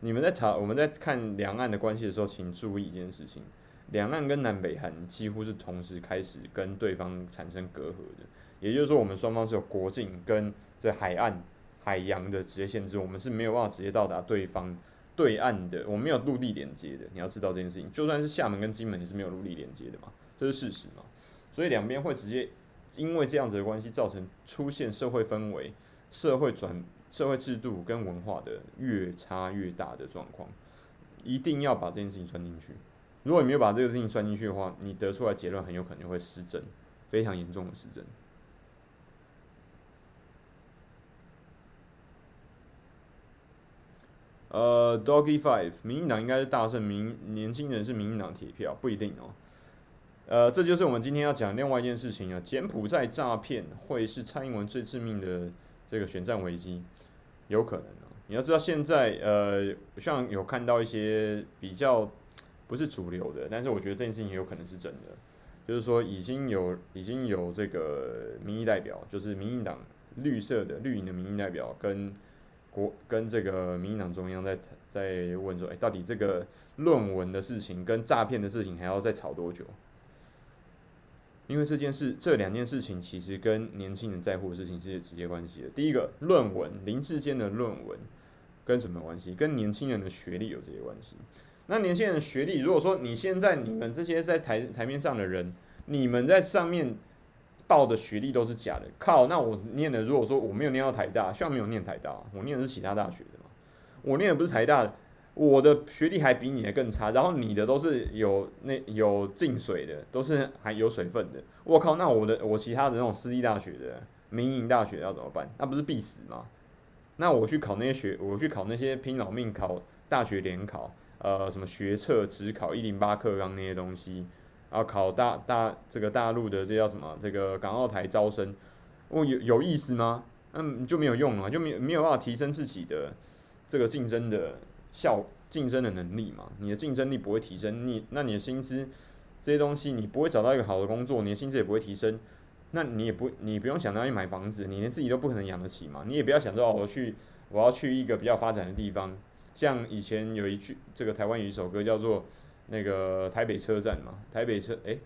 你们在台我们在看两岸的关系的时候，请注意一件事情：两岸跟南北韩几乎是同时开始跟对方产生隔阂的。也就是说，我们双方是有国境跟在海岸、海洋的直接限制，我们是没有办法直接到达对方对岸的。我们没有陆地连接的。你要知道这件事情，就算是厦门跟金门也是没有陆地连接的嘛，这是事实嘛。所以两边会直接因为这样子的关系，造成出现社会氛围。社会转社会制度跟文化的越差越大的状况，一定要把这件事情算进去。如果你没有把这个事情算进去的话，你得出来结论很有可能会失真，非常严重的失真。呃，Doggy Five，民进党应该是大胜，民年轻人是民进党铁票，不一定哦。呃，这就是我们今天要讲另外一件事情啊，柬埔寨诈骗会是蔡英文最致命的。这个选战危机有可能啊！你要知道，现在呃，像有看到一些比较不是主流的，但是我觉得这件事情也有可能是真的，就是说已经有已经有这个民意代表，就是民进党绿色的绿营的民意代表跟国跟这个民进党中央在在问说，哎，到底这个论文的事情跟诈骗的事情还要再吵多久？因为这件事，这两件事情其实跟年轻人在乎的事情是直接关系的。第一个，论文林志坚的论文跟什么关系？跟年轻人的学历有这些关系。那年轻人的学历，如果说你现在你们这些在台台面上的人，你们在上面报的学历都是假的，靠！那我念的，如果说我没有念到台大，虽然没有念台大，我念的是其他大学的嘛，我念的不是台大的。我的学历还比你的更差，然后你的都是有那有进水的，都是还有水分的。我靠，那我的我其他的那种私立大学的民营大学要怎么办？那不是必死吗？那我去考那些学，我去考那些拼老命考大学联考，呃，什么学测、只考一零八课纲那些东西，然后考大大这个大陆的这叫什么？这个港澳台招生，我有有意思吗？嗯，就没有用了，就没没有办法提升自己的这个竞争的。效竞争的能力嘛，你的竞争力不会提升，你那你的薪资这些东西，你不会找到一个好的工作，你的薪资也不会提升，那你也不你不用想到要去买房子，你连自己都不可能养得起嘛，你也不要想着我去我要去一个比较发展的地方，像以前有一句这个台湾有一首歌叫做那个台北车站嘛，台北车诶、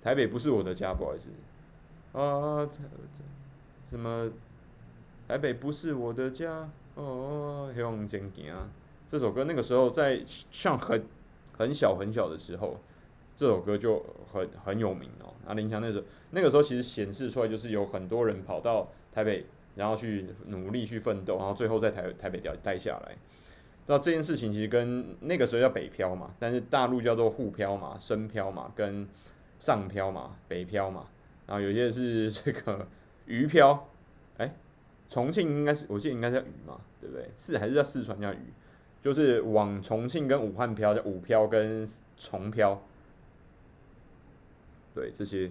台北不是我的家，不好意思啊，这什么台北不是我的家。哦，向前行。这首歌那个时候在像很很小很小的时候，这首歌就很很有名哦。啊，林强那时候那个时候其实显示出来就是有很多人跑到台北，然后去努力去奋斗，然后最后在台台北掉待下来。那这件事情其实跟那个时候叫北漂嘛，但是大陆叫做沪漂嘛、深漂嘛、跟上漂嘛、北漂嘛，然后有些是这个 渔漂，哎。重庆应该是，我记得应该叫渝嘛，对不对？是还是叫四川叫渝？就是往重庆跟武汉漂叫武漂跟重漂。对这些，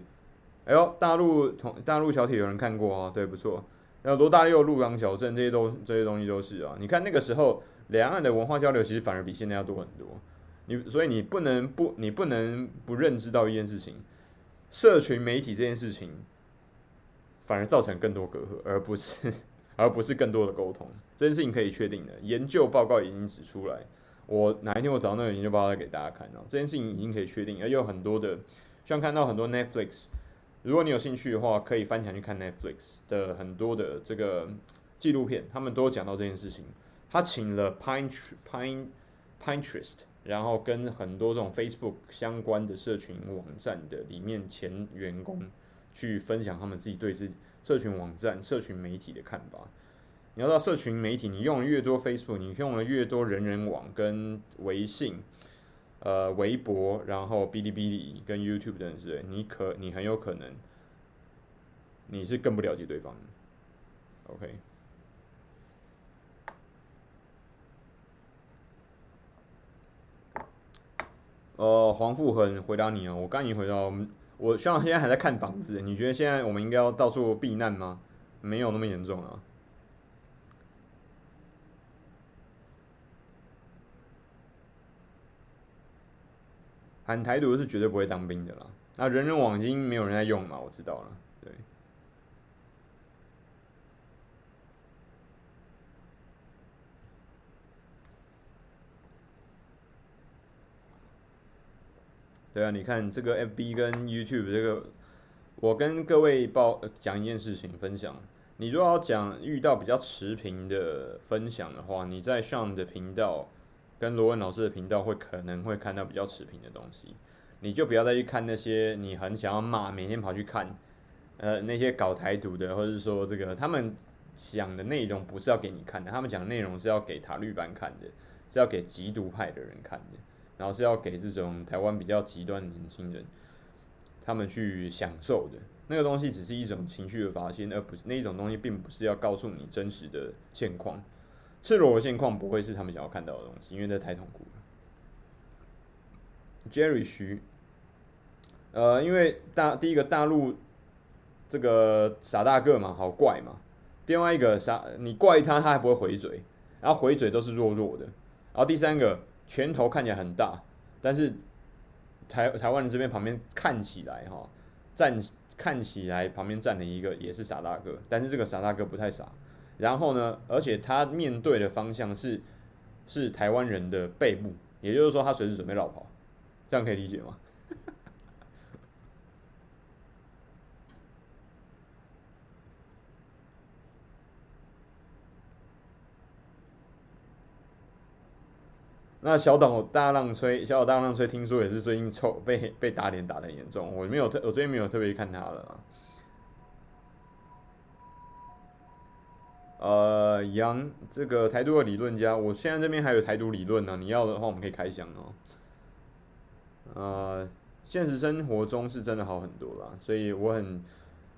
哎呦，大陆同大陆小铁有人看过哦，对，不错。然后罗大佑、鹿港小镇这些都这些东西都是啊。你看那个时候两岸的文化交流其实反而比现在要多很多。你所以你不能不你不能不认知到一件事情，社群媒体这件事情反而造成更多隔阂，而不是 而不是更多的沟通。这件事情可以确定的，研究报告已经指出来。我哪一天我找到那个研究报告给大家看啊？这件事情已经可以确定，而有很多的，像看到很多 Netflix，如果你有兴趣的话，可以翻墙去看 Netflix 的很多的这个纪录片，他们都讲到这件事情。他请了 Pine Pine Pinterest。然后跟很多这种 Facebook 相关的社群网站的里面前员工去分享他们自己对这社群网站、社群媒体的看法。你要知道，社群媒体你用了越多，Facebook 你用了越多人人网跟微信、呃微博，然后哔哩哔哩跟 YouTube 等等之类，你可你很有可能你是更不了解对方。OK。呃，黄富恒回答你哦，我刚已经回答我们，我希望现在还在看房子，你觉得现在我们应该要到处避难吗？没有那么严重啊。喊台独是绝对不会当兵的啦。那人人网已经没有人在用嘛，我知道了。对。啊，你看这个 FB 跟 YouTube 这个，我跟各位报讲一件事情分享。你如果要讲遇到比较持平的分享的话，你在 Sean 的频道跟罗文老师的频道会可能会看到比较持平的东西。你就不要再去看那些你很想要骂，每天跑去看，呃，那些搞台独的，或者是说这个他们讲的内容不是要给你看的，他们讲内容是要给塔绿班看的，是要给极独派的人看的。然后是要给这种台湾比较极端的年轻人，他们去享受的那个东西，只是一种情绪的发泄，而不是那一种东西，并不是要告诉你真实的现况。赤裸的现况不会是他们想要看到的东西，因为这太痛苦了。Jerry 徐，呃，因为大第一个大陆这个傻大个嘛，好怪嘛。另外一个傻，你怪他，他还不会回嘴，然后回嘴都是弱弱的。然后第三个。拳头看起来很大，但是台台湾人这边旁边看起来哈，站看起来旁边站了一个也是傻大哥，但是这个傻大哥不太傻。然后呢，而且他面对的方向是是台湾人的背部，也就是说他随时准备绕跑，这样可以理解吗？那小岛大浪吹，小岛大浪吹，听说也是最近臭被被打脸打得很严重。我没有特，我最近没有特别看他了。呃，杨这个台独的理论家，我现在这边还有台独理论呢。你要的话，我们可以开箱哦。呃，现实生活中是真的好很多啦，所以我很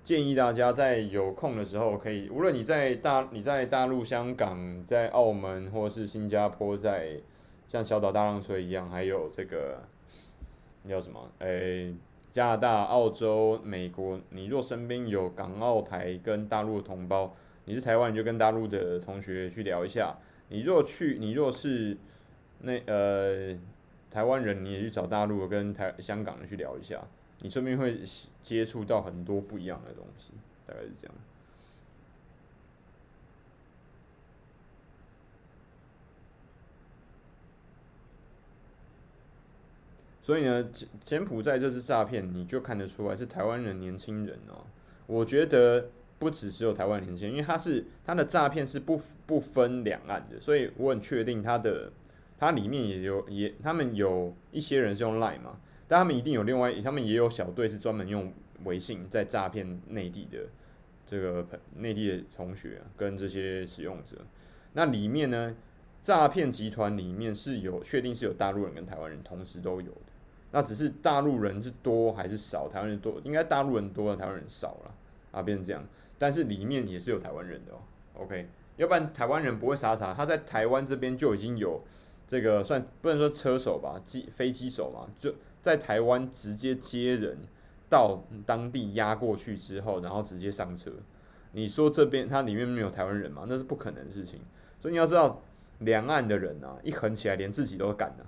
建议大家在有空的时候，可以无论你在大你在大陆、香港、在澳门或是新加坡，在像小岛大浪吹一样，还有这个，你叫什么？诶、加拿大、澳洲、美国，你若身边有港澳台跟大陆的同胞，你是台湾，你就跟大陆的同学去聊一下。你若去，你若是那呃台湾人，你也去找大陆跟台香港的去聊一下，你顺便会接触到很多不一样的东西，大概是这样。所以呢，柬柬埔寨这次诈骗，你就看得出来是台湾人年轻人哦。我觉得不只是有台湾年轻人，因为他是他的诈骗是不不分两岸的，所以我很确定他的他里面也有也他们有一些人是用 Line 嘛，但他们一定有另外他们也有小队是专门用微信在诈骗内地的这个内地的同学跟这些使用者。那里面呢，诈骗集团里面是有确定是有大陆人跟台湾人同时都有的。那只是大陆人是多还是少？台湾人多，应该大陆人多，台湾人少了啊，变成这样。但是里面也是有台湾人的哦。OK，要不然台湾人不会傻傻，他在台湾这边就已经有这个算不能说车手吧，机飞机手嘛，就在台湾直接接人到当地押过去之后，然后直接上车，你说这边它里面没有台湾人吗？那是不可能的事情。所以你要知道，两岸的人啊，一横起来连自己都敢的。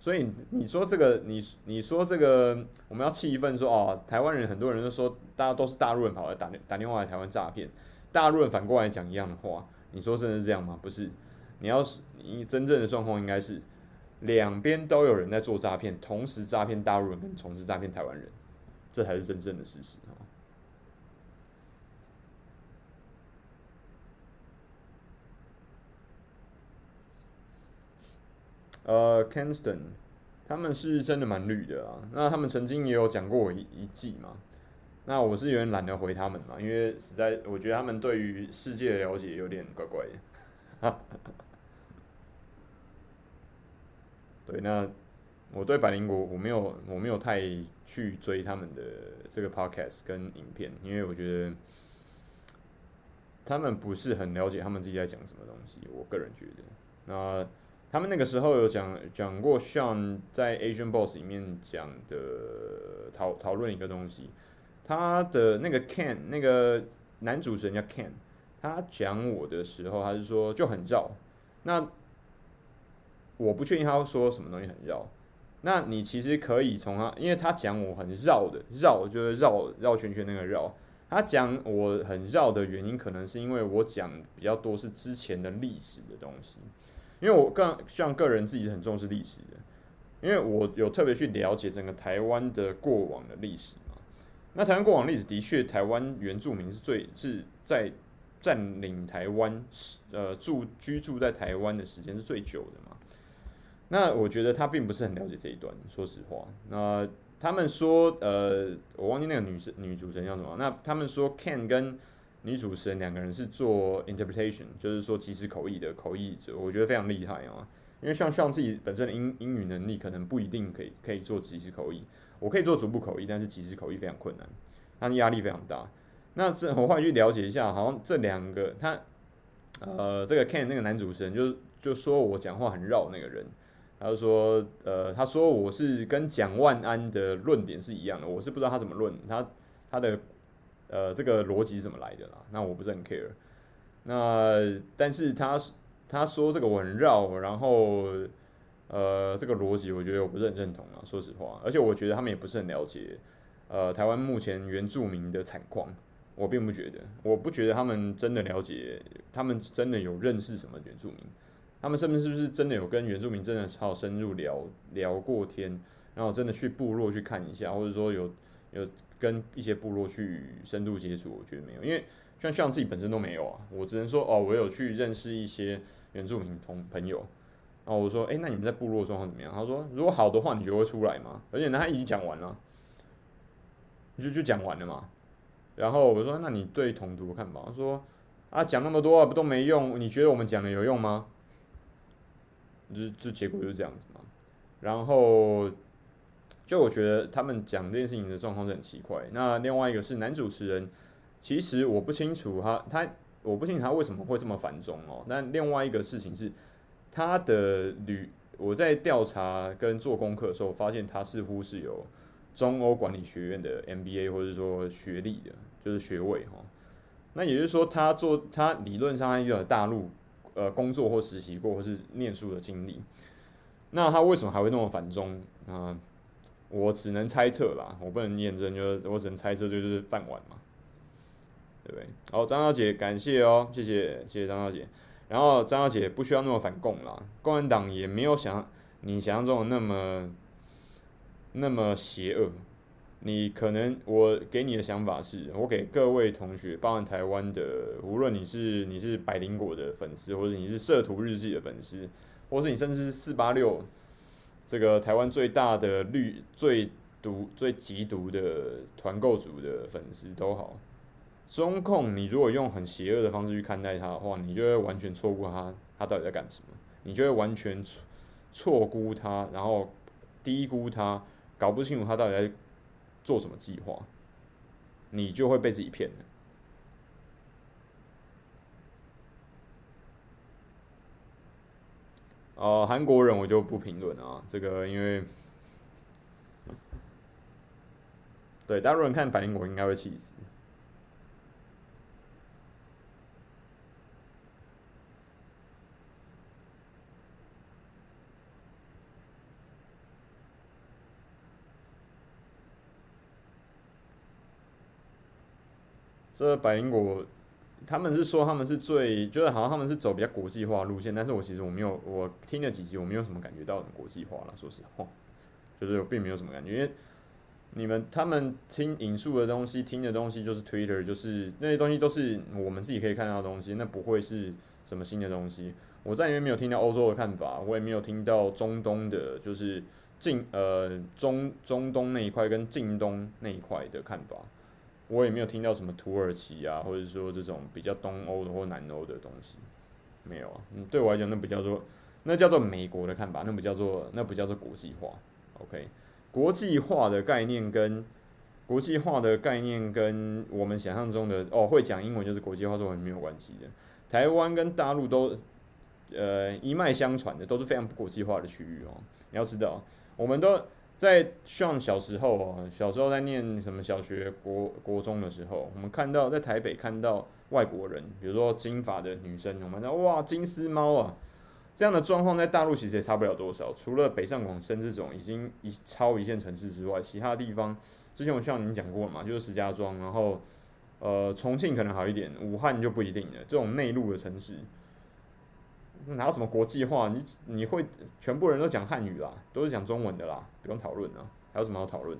所以你说这个，你你说这个，我们要气愤说哦，台湾人很多人都说，大家都是大陆人跑来打打电话来台湾诈骗，大陆人反过来讲一样的话，你说真的是这样吗？不是，你要是你真正的状况应该是两边都有人在做诈骗，同时诈骗大陆人跟同时诈骗台湾人，这才是真正的事实啊。呃，Kenston，他们是真的蛮绿的啊。那他们曾经也有讲过我一一季嘛。那我是有点懒得回他们嘛，因为实在我觉得他们对于世界的了解有点怪怪的。对，那我对百灵果我没有我没有太去追他们的这个 podcast 跟影片，因为我觉得他们不是很了解他们自己在讲什么东西。我个人觉得，那。他们那个时候有讲讲过，Sean 在 Asian Boss 里面讲的讨讨论一个东西，他的那个 Ken 那个男主持人叫 Ken，他讲我的时候，他是说就很绕。那我不确定他要说什么东西很绕。那你其实可以从他，因为他讲我很绕的绕，就是绕绕圈圈那个绕。他讲我很绕的原因，可能是因为我讲比较多是之前的历史的东西。因为我更像个人自己很重视历史的，因为我有特别去了解整个台湾的过往的历史嘛。那台湾过往历史的确，台湾原住民是最是在占领台湾，呃，住居住在台湾的时间是最久的嘛。那我觉得他并不是很了解这一段，说实话。那他们说，呃，我忘记那个女生女主持人叫什么。那他们说，Ken 跟女主持人两个人是做 interpretation，就是说即时口译的口译者，我觉得非常厉害啊。因为像像自己本身的英英语能力，可能不一定可以可以做即时口译。我可以做逐步口译，但是即时口译非常困难，它的压力非常大。那这我后来去了解一下，好像这两个他呃，这个 Ken 那个男主持人就就说我讲话很绕那个人，他就说呃，他说我是跟蒋万安的论点是一样的，我是不知道他怎么论他他的。呃，这个逻辑怎么来的啦？那我不是很 care。那但是他他说这个我很绕，然后呃，这个逻辑我觉得我不是很认同啊，说实话。而且我觉得他们也不是很了解呃台湾目前原住民的惨况，我并不觉得，我不觉得他们真的了解，他们真的有认识什么原住民，他们是不是不是真的有跟原住民真的好深入聊聊过天，然后真的去部落去看一下，或者说有。有跟一些部落去深度接触，我觉得没有，因为像像自己本身都没有啊。我只能说哦，我有去认识一些原住民同朋友，然后我说，诶，那你们在部落状况怎么样？他说，如果好的话，你就会出来吗？而且，他已经讲完了，就就讲完了嘛。然后我说，那你对统独看法？他说，啊，讲那么多不都没用？你觉得我们讲的有用吗？就就结果就是这样子嘛。然后。就我觉得他们讲这件事情的状况是很奇怪。那另外一个是男主持人，其实我不清楚他他我不清楚他为什么会这么反中哦。那另外一个事情是他的旅，我在调查跟做功课的时候，发现他似乎是有中欧管理学院的 MBA 或者说学历的，就是学位哈。那也就是说，他做他理论上他有大陆呃工作或实习过或是念书的经历。那他为什么还会那么反中啊？我只能猜测啦，我不能验证，就是我只能猜测，就是饭碗嘛，对不对？好，张小姐，感谢哦，谢谢，谢谢张小姐。然后张小姐不需要那么反共啦，共产党也没有想你想象中的那么那么邪恶。你可能我给你的想法是，我给各位同学，包含台湾的，无论你是你是百灵果的粉丝，或者你是摄图日记的粉丝，或是你甚至是四八六。这个台湾最大的绿、最毒、最极毒的团购组的粉丝都好，中控你如果用很邪恶的方式去看待他的话，你就会完全错过他，他到底在干什么？你就会完全错错估他，然后低估他，搞不清楚他到底在做什么计划，你就会被自己骗了。哦，韩国人我就不评论啊，这个因为对大陆人看白灵果应该会气死。这白灵果他们是说他们是最，就是好像他们是走比较国际化路线，但是我其实我没有，我听了几集，我没有什么感觉到很国际化了，说实话，就是我并没有什么感觉，因为你们他们听引述的东西，听的东西就是 Twitter，就是那些东西都是我们自己可以看到的东西，那不会是什么新的东西。我在里面没有听到欧洲的看法，我也没有听到中东的，就是近呃中中东那一块跟近东那一块的看法，我也没有听到什么土耳其啊，或者说这种比较东欧的或南欧的东西，没有啊。嗯，对我来讲，那不叫做那叫做美国的看法，那不叫做那不叫做国际化。OK，国际化的概念跟国际化的概念跟我们想象中的哦会讲英文就是国际化是完全没有关系的。台湾跟大陆都。呃，一脉相传的都是非常不国际化的区域哦。你要知道，我们都在像小时候哦，小时候在念什么小学、国国中的时候，我们看到在台北看到外国人，比如说金发的女生，我们说哇金丝猫啊，这样的状况在大陆其实也差不了多少。除了北上广深这种已经一超一线城市之外，其他地方之前我像您讲过了嘛，就是石家庄，然后呃重庆可能好一点，武汉就不一定了。这种内陆的城市。哪有什么国际化？你你会全部人都讲汉语啦，都是讲中文的啦，不用讨论啊。还有什么要讨论？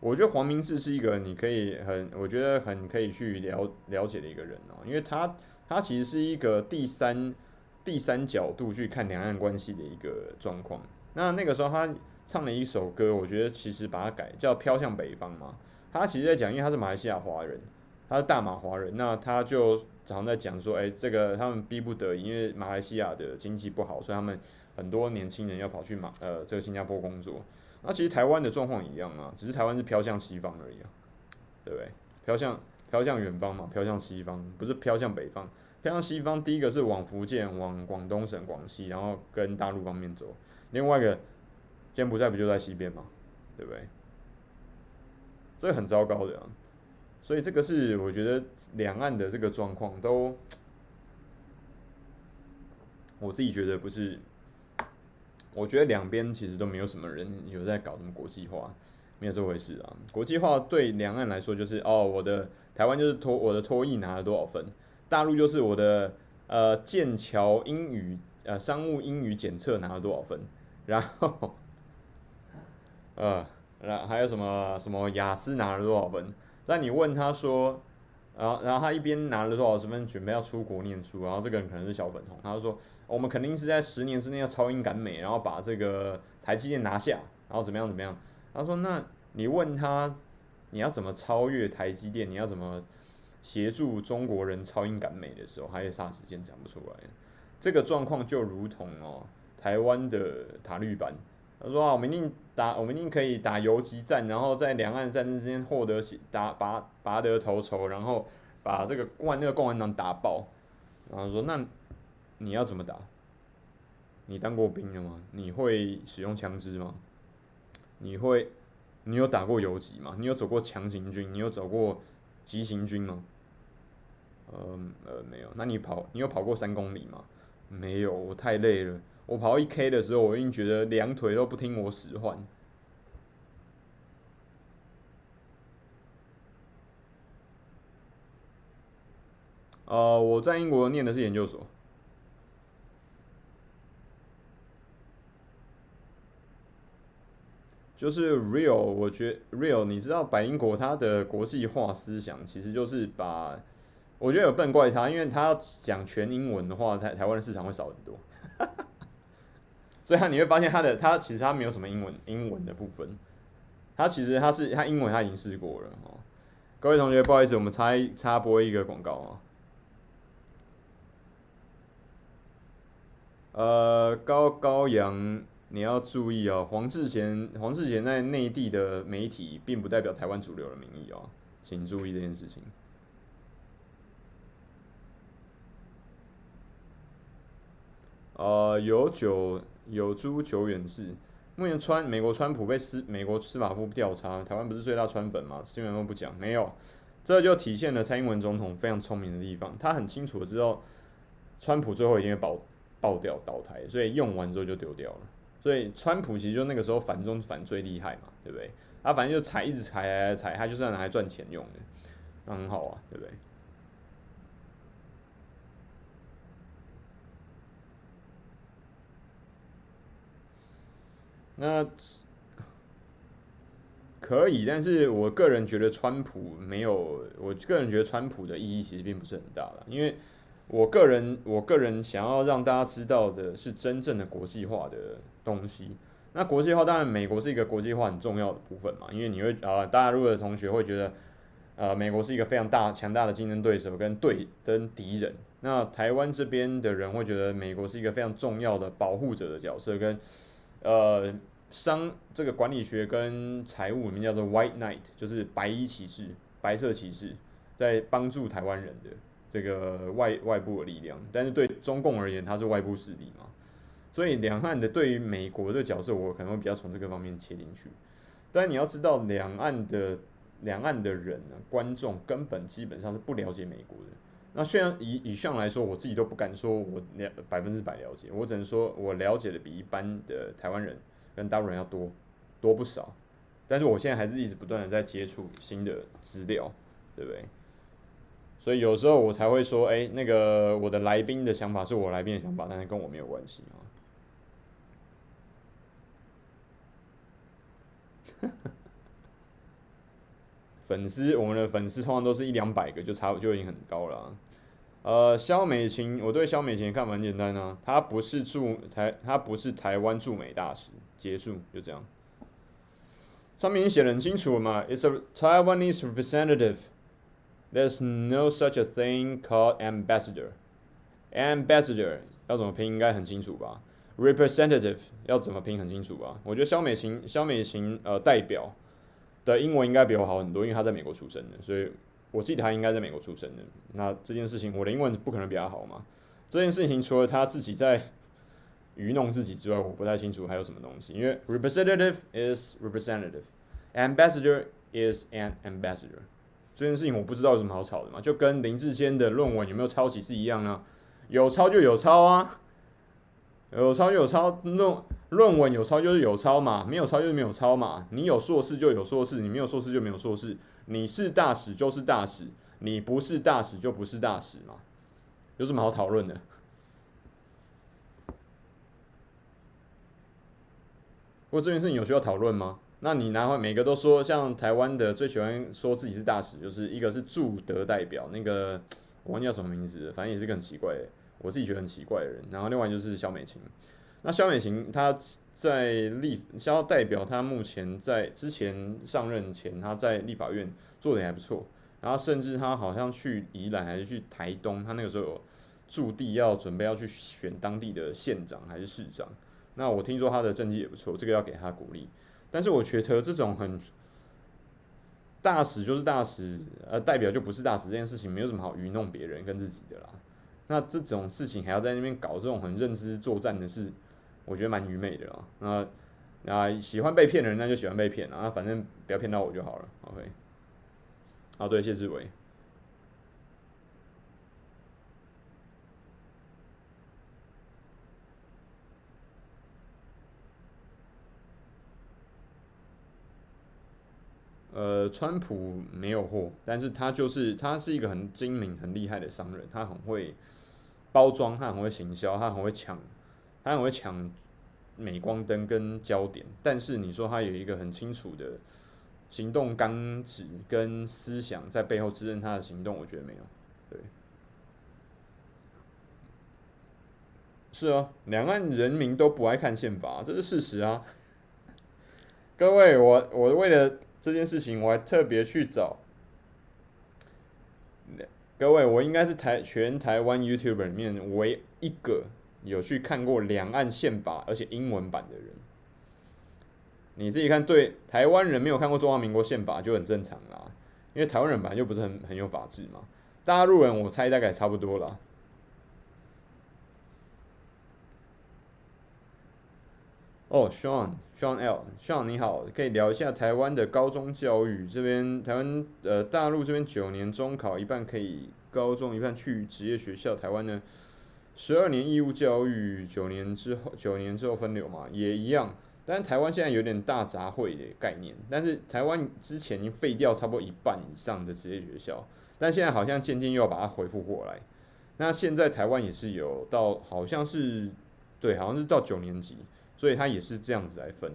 我觉得黄明志是一个你可以很，我觉得很可以去了了解的一个人哦，因为他他其实是一个第三第三角度去看两岸关系的一个状况。那那个时候他唱了一首歌，我觉得其实把它改叫《飘向北方》嘛。他其实在讲，因为他是马来西亚华人，他是大马华人，那他就常在讲说，哎，这个他们逼不得已，因为马来西亚的经济不好，所以他们很多年轻人要跑去马呃这个新加坡工作。那其实台湾的状况一样啊，只是台湾是飘向西方而已啊，对不对？飘向飘向远方嘛，飘向西方，不是飘向北方。飘向西方，第一个是往福建、往广东省、广西，然后跟大陆方面走。另外一个柬埔寨不就在西边嘛，对不对？这很糟糕的啊，所以这个是我觉得两岸的这个状况都，我自己觉得不是，我觉得两边其实都没有什么人有在搞什么国际化，没有这回事啊。国际化对两岸来说就是哦，我的台湾就是托我的托育拿了多少分，大陆就是我的呃剑桥英语呃商务英语检测拿了多少分，然后呃。然还有什么什么雅思拿了多少分？但你问他说，然后然后他一边拿了多少分，准备要出国念书，然后这个人可能是小粉红，他就说我们肯定是在十年之内要超英赶美，然后把这个台积电拿下，然后怎么样怎么样？他说那你问他你要怎么超越台积电？你要怎么协助中国人超英赶美的时候，他也霎时间讲不出来。这个状况就如同哦台湾的塔绿班。他说啊，我们一定打，我们一定可以打游击战，然后在两岸战争之间获得打拔拔得头筹，然后把这个共那个共产党打爆。然后说，那你要怎么打？你当过兵了吗？你会使用枪支吗？你会？你有打过游击吗？你有走过强行军？你有走过急行军吗？呃呃，没有。那你跑？你有跑过三公里吗？没有，我太累了。我跑一 K 的时候，我已经觉得两腿都不听我使唤。呃，我在英国念的是研究所，就是 Real。我觉 Real，你知道百灵国它的国际化思想，其实就是把，我觉得有笨怪他，因为他讲全英文的话，台台湾的市场会少很多。所以他你会发现他的他其实他没有什么英文英文的部分，他其实他是他英文他已经试过了哦。各位同学，不好意思，我们插插播一个广告啊。呃，高高阳，你要注意哦，黄智贤黄智贤在内地的媒体并不代表台湾主流的民意哦，请注意这件事情。呃，有酒。有诸久远志，目前川美国川普被司美国司法部调查，台湾不是最大川粉吗？新闻都不讲，没有，这就体现了蔡英文总统非常聪明的地方，他很清楚的知道川普最后一定会爆爆掉倒台，所以用完之后就丢掉了，所以川普其实就那个时候反中反最厉害嘛，对不对？他反正就踩，一直踩来踩，他就是拿来赚钱用的，那很好啊，对不对？那可以，但是我个人觉得川普没有，我个人觉得川普的意义其实并不是很大了，因为我个人，我个人想要让大家知道的是真正的国际化的东西。那国际化当然，美国是一个国际化很重要的部分嘛，因为你会啊、呃，大陆的同学会觉得，呃，美国是一个非常大强大的竞争对手跟对跟敌人。那台湾这边的人会觉得美国是一个非常重要的保护者的角色跟呃。商这个管理学跟财务里面叫做 White Knight，就是白衣骑士、白色骑士，在帮助台湾人的这个外外部的力量。但是对中共而言，它是外部势力嘛，所以两岸的对于美国的角色，我可能会比较从这个方面切进去。但你要知道，两岸的两岸的人呢，观众根本基本上是不了解美国的。那虽然以以上来说，我自己都不敢说我了百分之百了解，我只能说我了解的比一般的台湾人。跟大陆人要多多不少，但是我现在还是一直不断的在接触新的资料，对不对？所以有时候我才会说，哎，那个我的来宾的想法是我来宾的想法，但是跟我没有关系啊。粉丝，我们的粉丝通常都是一两百个，就差就已经很高了啊。呃，萧美琴，我对萧美琴的看法很简单啊，她不是驻台，她不是台湾驻美大使，结束就这样。上面已经写得很清楚了嘛，It's a Taiwanese representative. There's no such a thing called ambassador. Ambassador 要怎么拼应该很清楚吧？Representative 要怎么拼很清楚吧？我觉得萧美琴，萧美琴呃代表的英文应该比我好很多，因为她在美国出生的，所以。我记得他应该在美国出生的。那这件事情，我的英文不可能比他好嘛？这件事情除了他自己在愚弄自己之外，我不太清楚还有什么东西。因为 representative is representative，ambassador is an ambassador。这件事情我不知道有什么好吵的嘛？就跟林志坚的论文有没有抄袭是一样啊？有抄就有抄啊，有抄就有抄，论论文有抄就是有抄嘛，没有抄就是没有抄嘛。你有硕士就有硕士，你没有硕士就没有硕士。你是大使就是大使，你不是大使就不是大使嘛，有什么好讨论的？不过这件事情有需要讨论吗？那你拿回每个都说，像台湾的最喜欢说自己是大使，就是一个是驻德代表，那个我忘记叫什么名字，反正也是个很奇怪的，我自己觉得很奇怪的人。然后另外就是萧美琴，那萧美琴她。在立要代表，他目前在之前上任前，他在立法院做的还不错。然后甚至他好像去宜兰还是去台东，他那个时候有驻地要准备要去选当地的县长还是市长。那我听说他的政绩也不错，这个要给他鼓励。但是我觉得这种很大使就是大使，呃，代表就不是大使这件事情，没有什么好愚弄别人跟自己的啦。那这种事情还要在那边搞这种很认知作战的事。我觉得蛮愚昧的啦，那那喜欢被骗的人，那就喜欢被骗啊，反正不要骗到我就好了。OK，好，对，谢志伟。呃，川普没有货，但是他就是他是一个很精明、很厉害的商人，他很会包装，他很会行销，他很会抢。他很会抢镁光灯跟焦点，但是你说他有一个很清楚的行动纲旨跟思想在背后支撑他的行动，我觉得没有。对，是啊，两岸人民都不爱看宪法，这是事实啊。各位，我我为了这件事情，我还特别去找。各位，我应该是台全台湾 YouTuber 里面唯一一个。有去看过两岸宪法，而且英文版的人，你自己看，对台湾人没有看过中华民国宪法就很正常啦，因为台湾人本来就不是很很有法治嘛。大陆人我猜大概差不多啦。哦，Sean，Sean L，Sean 你好，可以聊一下台湾的高中教育这边，台湾呃大陆这边九年中考一半可以高中，一半去职业学校，台湾呢？十二年义务教育，九年之后九年之后分流嘛，也一样。但是台湾现在有点大杂烩的概念，但是台湾之前已经废掉差不多一半以上的职业学校，但现在好像渐渐又要把它恢复过来。那现在台湾也是有到，好像是对，好像是到九年级，所以它也是这样子来分。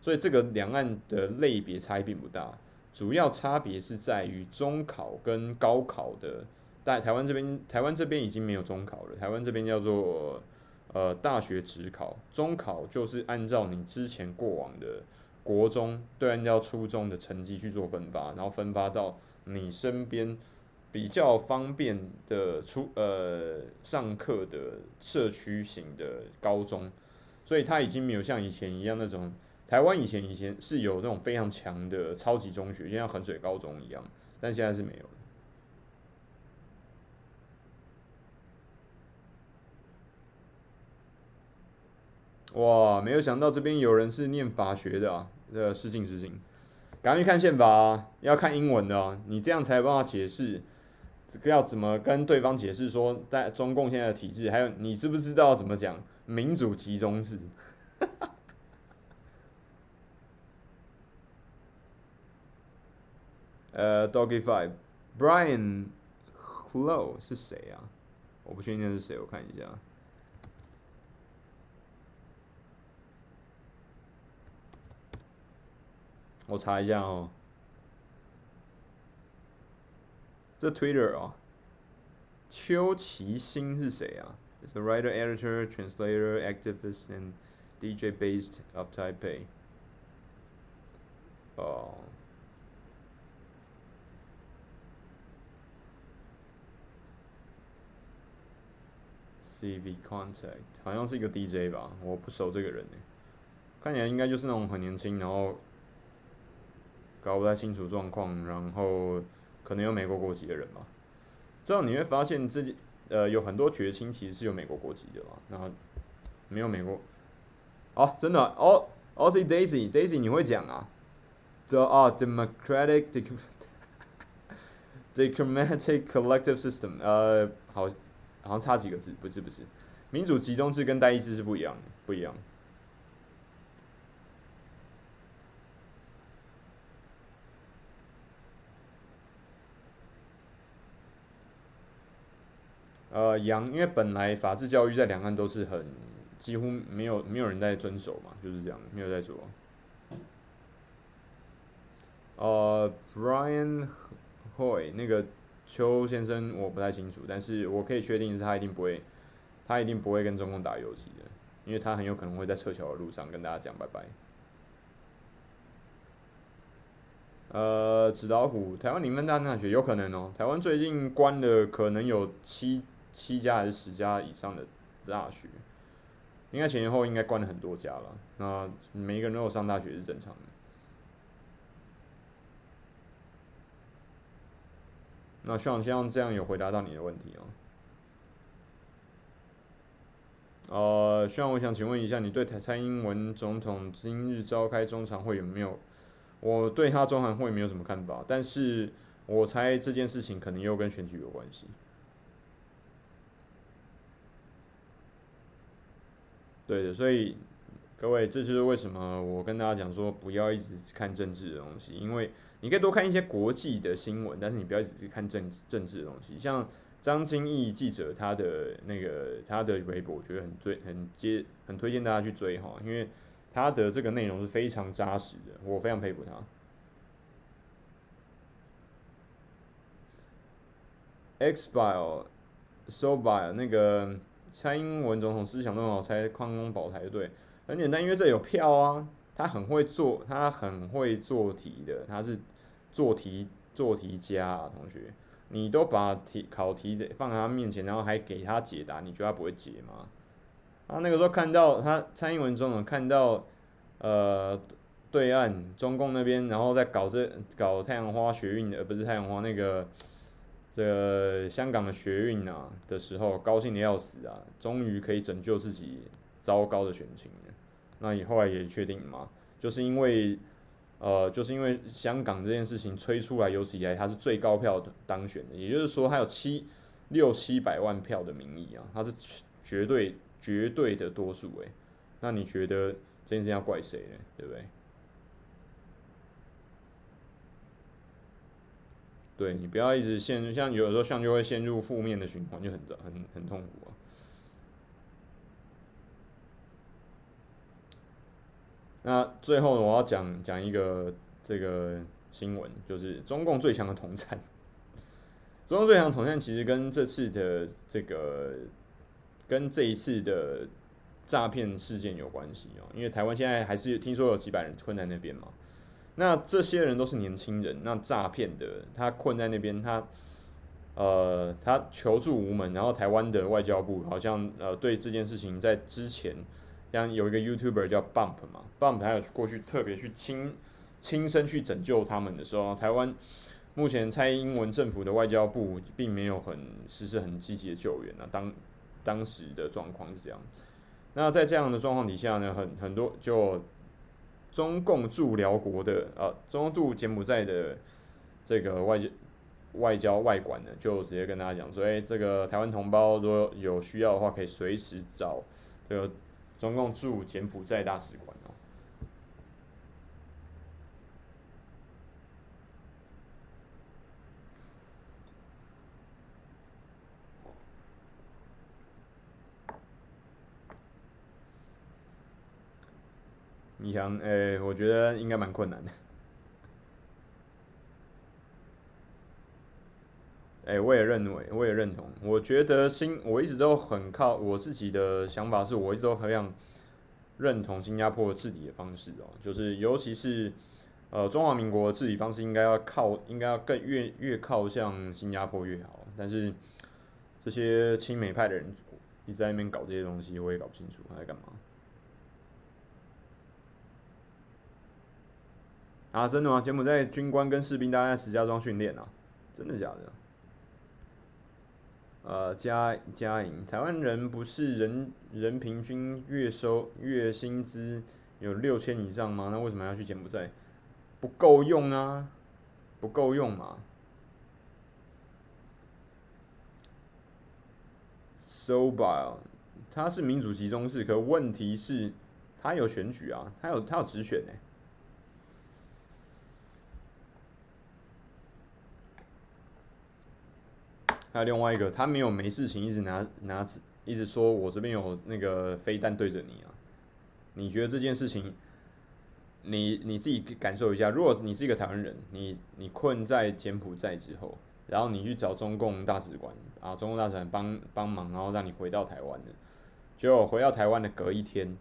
所以这个两岸的类别差异并不大，主要差别是在于中考跟高考的。在台湾这边，台湾这边已经没有中考了，台湾这边叫做。呃，大学直考，中考就是按照你之前过往的国中，对，按照初中的成绩去做分发，然后分发到你身边比较方便的出呃上课的社区型的高中，所以它已经没有像以前一样那种台湾以前以前是有那种非常强的超级中学，就像衡水高中一样，但现在是没有。哇，没有想到这边有人是念法学的啊！这失敬失敬，赶快去看宪法啊，要看英文的啊，你这样才有办法解释这个要怎么跟对方解释说，在中共现在的体制，还有你知不知道怎么讲民主集中制？呃、，Doggy Five，Brian Hello 是谁啊？我不确定是谁，我看一下。我查一下哦，这 Twitter 哦，邱其兴是谁啊？It's a writer, editor, translator, activist, and DJ based of Taipei。哦，CV contact 好像是一个 DJ 吧，我不熟这个人诶，看起来应该就是那种很年轻，然后。 搞不太清楚状况，然后可能有美国国籍的人嘛。这样你会发现自己呃有很多绝亲其实是有美国国籍的嘛，然后没有美国。哦，真的哦哦是 Daisy Daisy 你会讲啊？The 哦 Democratic Democratic Collective System 呃好好像差几个字，不是不是，民主集中制跟单一制是不一样的，不一样。呃，杨，因为本来法治教育在两岸都是很几乎没有没有人在遵守嘛，就是这样，没有在做。呃，Brian Hoy 那个邱先生我不太清楚，但是我可以确定是他一定不会，他一定不会跟中共打游击的，因为他很有可能会在撤侨的路上跟大家讲拜拜。呃，纸老虎，台湾林分大大学有可能哦，台湾最近关了可能有七。七家还是十家以上的大学，应该前前后应该关了很多家了。那每一个人都有上大学是正常的。那希望希望这样有回答到你的问题哦。呃，希望我想请问一下，你对蔡蔡英文总统今日召开中常会有没有？我对他中常会没有什么看法，但是我猜这件事情可能又跟选举有关系。对的，所以各位，这就是为什么我跟大家讲说，不要一直看政治的东西，因为你可以多看一些国际的新闻，但是你不要一直看政治政治的东西。像张金义记者他的那个他的微博，我觉得很追很接很推荐大家去追哈，因为他的这个内容是非常扎实的，我非常佩服他。Xbile Sobile 那个。蔡英文总统思想都很好，才矿工保台对，很简单，因为这有票啊。他很会做，他很会做题的，他是做题做题家啊。同学，你都把题考题放在他面前，然后还给他解答，你觉得他不会解吗？他那个时候看到他蔡英文总统看到呃对岸中共那边，然后在搞这搞太阳花学运，而不是太阳花那个。这个香港的学运啊的时候，高兴的要死啊！终于可以拯救自己糟糕的选情了。那你后来也确定嘛？就是因为，呃，就是因为香港这件事情吹出来，有史以来他是最高票当选的，也就是说他有七六七百万票的民意啊，他是绝对绝对的多数诶，那你觉得这件事要怪谁呢？对不对？对，你不要一直陷入，像有的时候像就会陷入负面的循环，就很很很痛苦啊。那最后我要讲讲一个这个新闻，就是中共最强的统战。中共最强的统战其实跟这次的这个跟这一次的诈骗事件有关系哦，因为台湾现在还是听说有几百人困在那边嘛。那这些人都是年轻人，那诈骗的他困在那边，他呃他求助无门，然后台湾的外交部好像呃对这件事情在之前，像有一个 YouTuber 叫 Bump 嘛，Bump 还有过去特别去亲亲身去拯救他们的时候，台湾目前蔡英文政府的外交部并没有很实施很积极的救援啊，当当时的状况是这样，那在这样的状况底下呢，很很多就。中共驻辽国的啊，中共驻柬埔寨的这个外交外交外管呢，就直接跟大家讲说，哎，这个台湾同胞如果有需要的话，可以随时找这个中共驻柬埔寨大使馆哦。你想，哎、欸，我觉得应该蛮困难的。哎、欸，我也认为，我也认同。我觉得新，我一直都很靠我自己的想法，是我一直都很想认同新加坡治理的方式哦，就是尤其是呃中华民国治理方式，应该要靠，应该要更越越靠向新加坡越好。但是这些亲美派的人一直在那边搞这些东西，我也搞不清楚他在干嘛。啊，真的吗？柬埔寨军官跟士兵大家在石家庄训练啊？真的假的？呃，加加营，台湾人不是人人平均月收月薪资有六千以上吗？那为什么要去柬埔寨？不够用啊，不够用嘛。SOBA，他是民主集中式，可问题是，他有选举啊，他有他有直选呢、还有另外一个，他没有没事情一直拿拿一直说，我这边有那个飞弹对着你啊。你觉得这件事情，你你自己感受一下，如果你是一个台湾人，你你困在柬埔寨之后，然后你去找中共大使馆啊，中共大使馆帮帮忙，然后让你回到台湾的，就回到台湾的隔一天，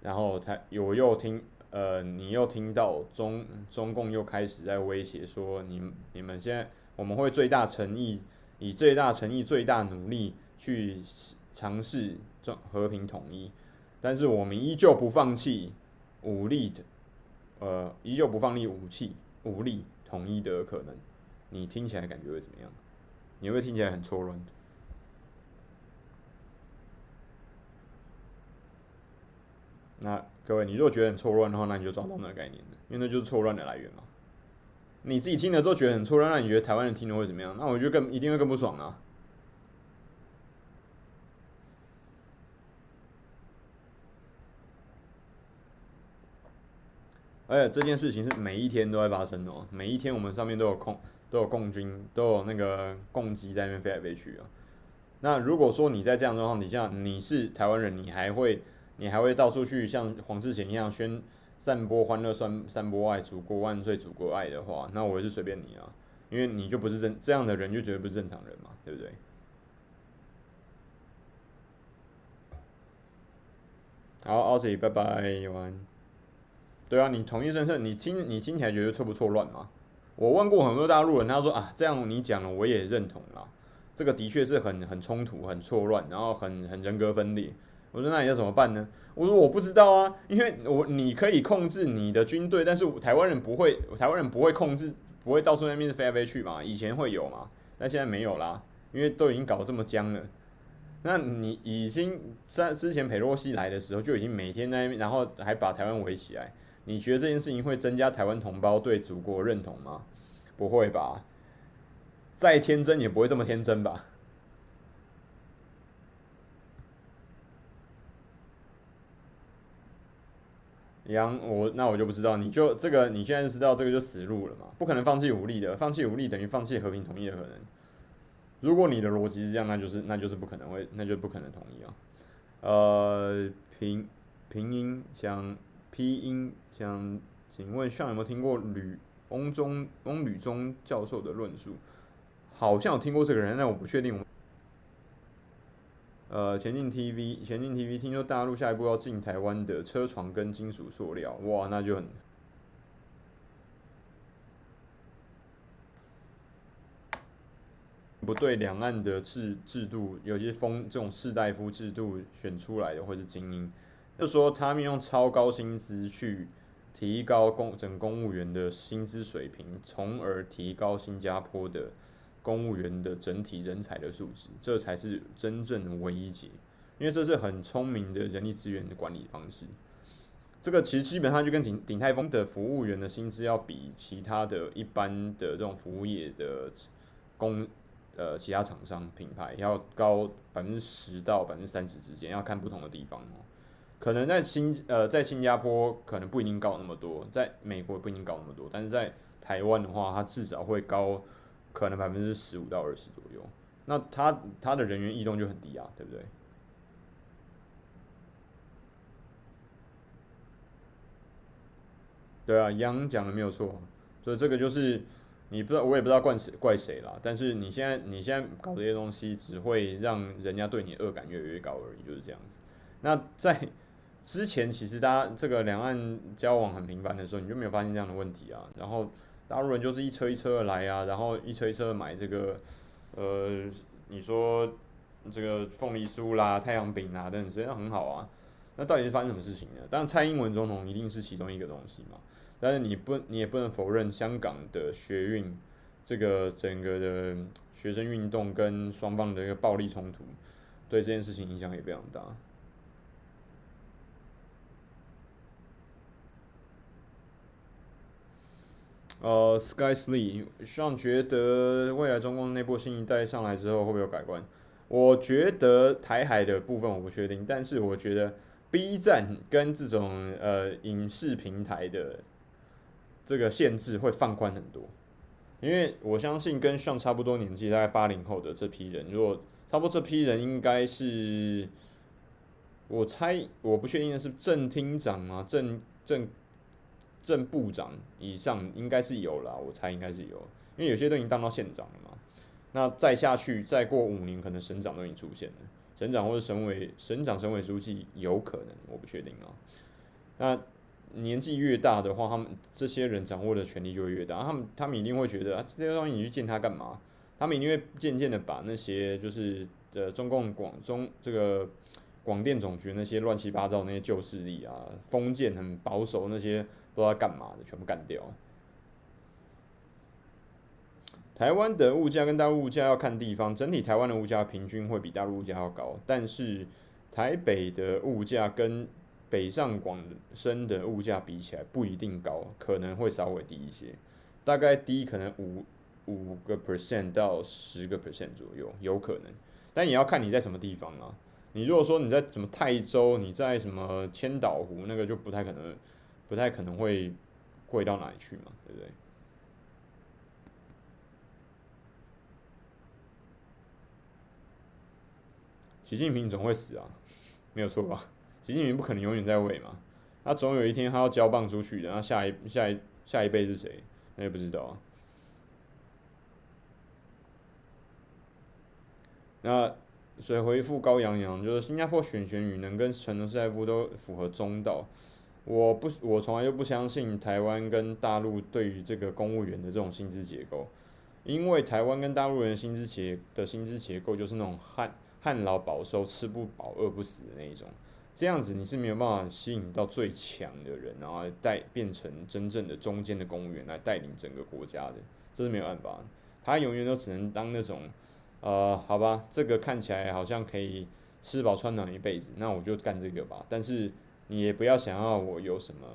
然后他我又听呃，你又听到中中共又开始在威胁说，你你们现在我们会最大诚意。以最大诚意、最大努力去尝试和平统一，但是我们依旧不放弃武力的，呃，依旧不放弃武器、武力统一的可能。你听起来感觉会怎么样？你会听起来很错乱。那各位，你如果觉得很错乱的话，那你就找到那个概念了，因为那就是错乱的来源嘛。你自己听了之后觉得很错乱，那你觉得台湾人听了会怎么样？那我觉得更一定会更不爽啊！而且这件事情是每一天都在发生的哦，每一天我们上面都有空都有共军都有那个共机在那边飞来飞去啊。那如果说你在这样状况底下，你是台湾人，你还会你还会到处去像黄志贤一样宣？散播欢乐，散散播爱，祖国万岁，祖国爱的话，那我也是随便你啊，因为你就不是正这样的人，就绝对不是正常人嘛，对不对？好，O C，拜拜，晚安。对啊，你同一政策，你听你听起来觉得错不错乱吗？我问过很多大陆人，他说啊，这样你讲了，我也认同啦，这个的确是很很冲突，很错乱，然后很很人格分裂。我说那你要怎么办呢？我说我不知道啊，因为我你可以控制你的军队，但是台湾人不会，台湾人不会控制，不会到处那边飞来飞去嘛。以前会有嘛，但现在没有啦，因为都已经搞这么僵了。那你已经在之前裴洛西来的时候就已经每天在那边，然后还把台湾围起来。你觉得这件事情会增加台湾同胞对祖国认同吗？不会吧，再天真也不会这么天真吧。杨，我那我就不知道，你就这个你现在知道这个就死路了嘛，不可能放弃武力的，放弃武力等于放弃和平统一的可能。如果你的逻辑是这样，那就是那就是不可能会，那就不可能统一啊。呃，平平音想拼音想，请问上有没有听过吕翁中翁吕中教授的论述？好像有听过这个人，但我不确定。呃，前进 TV，前进 TV，听说大陆下一步要进台湾的车床跟金属塑料，哇，那就很不对。两岸的制制度，有些封这种士大夫制度选出来的，或是精英，就说他们用超高薪资去提高公整公务员的薪资水平，从而提高新加坡的。公务员的整体人才的素质，这才是真正的唯一解，因为这是很聪明的人力资源的管理方式。这个其实基本上就跟鼎鼎泰丰的服务员的薪资要比其他的一般的这种服务业的公呃其他厂商品牌要高百分之十到百分之三十之间，要看不同的地方哦。可能在新呃在新加坡可能不一定高那么多，在美国不一定高那么多，但是在台湾的话，它至少会高。可能百分之十五到二十左右，那他他的人员异动就很低啊，对不对？对啊，杨讲的没有错，所以这个就是你不知道，我也不知道怪谁怪谁啦。但是你现在你现在搞这些东西，只会让人家对你恶感越来越高而已，就是这样子。那在之前，其实大家这个两岸交往很频繁的时候，你就没有发现这样的问题啊，然后。大陆人就是一车一车的来啊，然后一车一车的买这个，呃，你说这个凤梨酥啦、太阳饼啊等等，实际上很好啊。那到底是发生什么事情呢？当然，蔡英文总统一定是其中一个东西嘛。但是你不，你也不能否认香港的学运，这个整个的学生运动跟双方的一个暴力冲突，对这件事情影响也非常大。呃、，Sky S Lee，上觉得未来中共那波新一代上来之后会不会有改观？我觉得台海的部分我不确定，但是我觉得 B 站跟这种呃影视平台的这个限制会放宽很多，因为我相信跟上差不多年纪，大概八零后的这批人，如果差不多这批人应该是，我猜我不确定的是正厅长啊，正正。正部长以上应该是有了，我猜应该是有，因为有些都已经当到县长了嘛。那再下去，再过五年，可能省长都已经出现了，省长或者省委省长、省委书记有可能，我不确定啊。那年纪越大的话，他们这些人掌握的权力就会越大，他们他们一定会觉得啊，这些东西你去见他干嘛？他们一定会渐渐的把那些就是呃中共广中这个广电总局那些乱七八糟那些旧势力啊，封建很保守那些。不知道干嘛的，全部干掉。台湾的物价跟大陆物价要看地方，整体台湾的物价平均会比大陆物价要高，但是台北的物价跟北上广深的物价比起来不一定高，可能会稍微低一些，大概低可能五五个 percent 到十个 percent 左右，有可能，但也要看你在什么地方啊。你如果说你在什么泰州，你在什么千岛湖，那个就不太可能。不太可能会贵到哪里去嘛，对不对？习近平总会死啊，没有错吧？习近平不可能永远在位嘛，他总有一天他要交棒出去，然后下一下一下一辈是谁？那也不知道啊。那所以回复高洋洋，就是新加坡选选与能跟陈德赛夫都符合中道。我不，我从来就不相信台湾跟大陆对于这个公务员的这种薪资结构，因为台湾跟大陆人的薪资结的薪资结构就是那种旱旱涝保收、吃不饱饿不死的那一种，这样子你是没有办法吸引到最强的人，然后带变成真正的中间的公务员来带领整个国家的，这是没有办法，他永远都只能当那种，呃，好吧，这个看起来好像可以吃饱穿暖一辈子，那我就干这个吧，但是。你也不要想要我有什么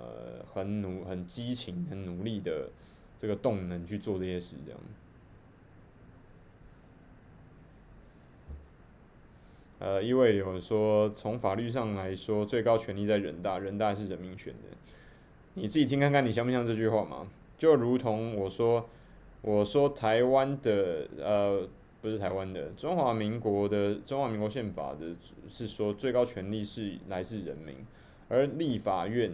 很努、很激情、很努力的这个动能去做这些事，这样。呃，易位流说，从法律上来说，最高权力在人大，人大是人民选的。你自己听看看，你相不相信这句话吗？就如同我说，我说台湾的，呃，不是台湾的，中华民国的中华民国宪法的是说，最高权力是来自人民，而立法院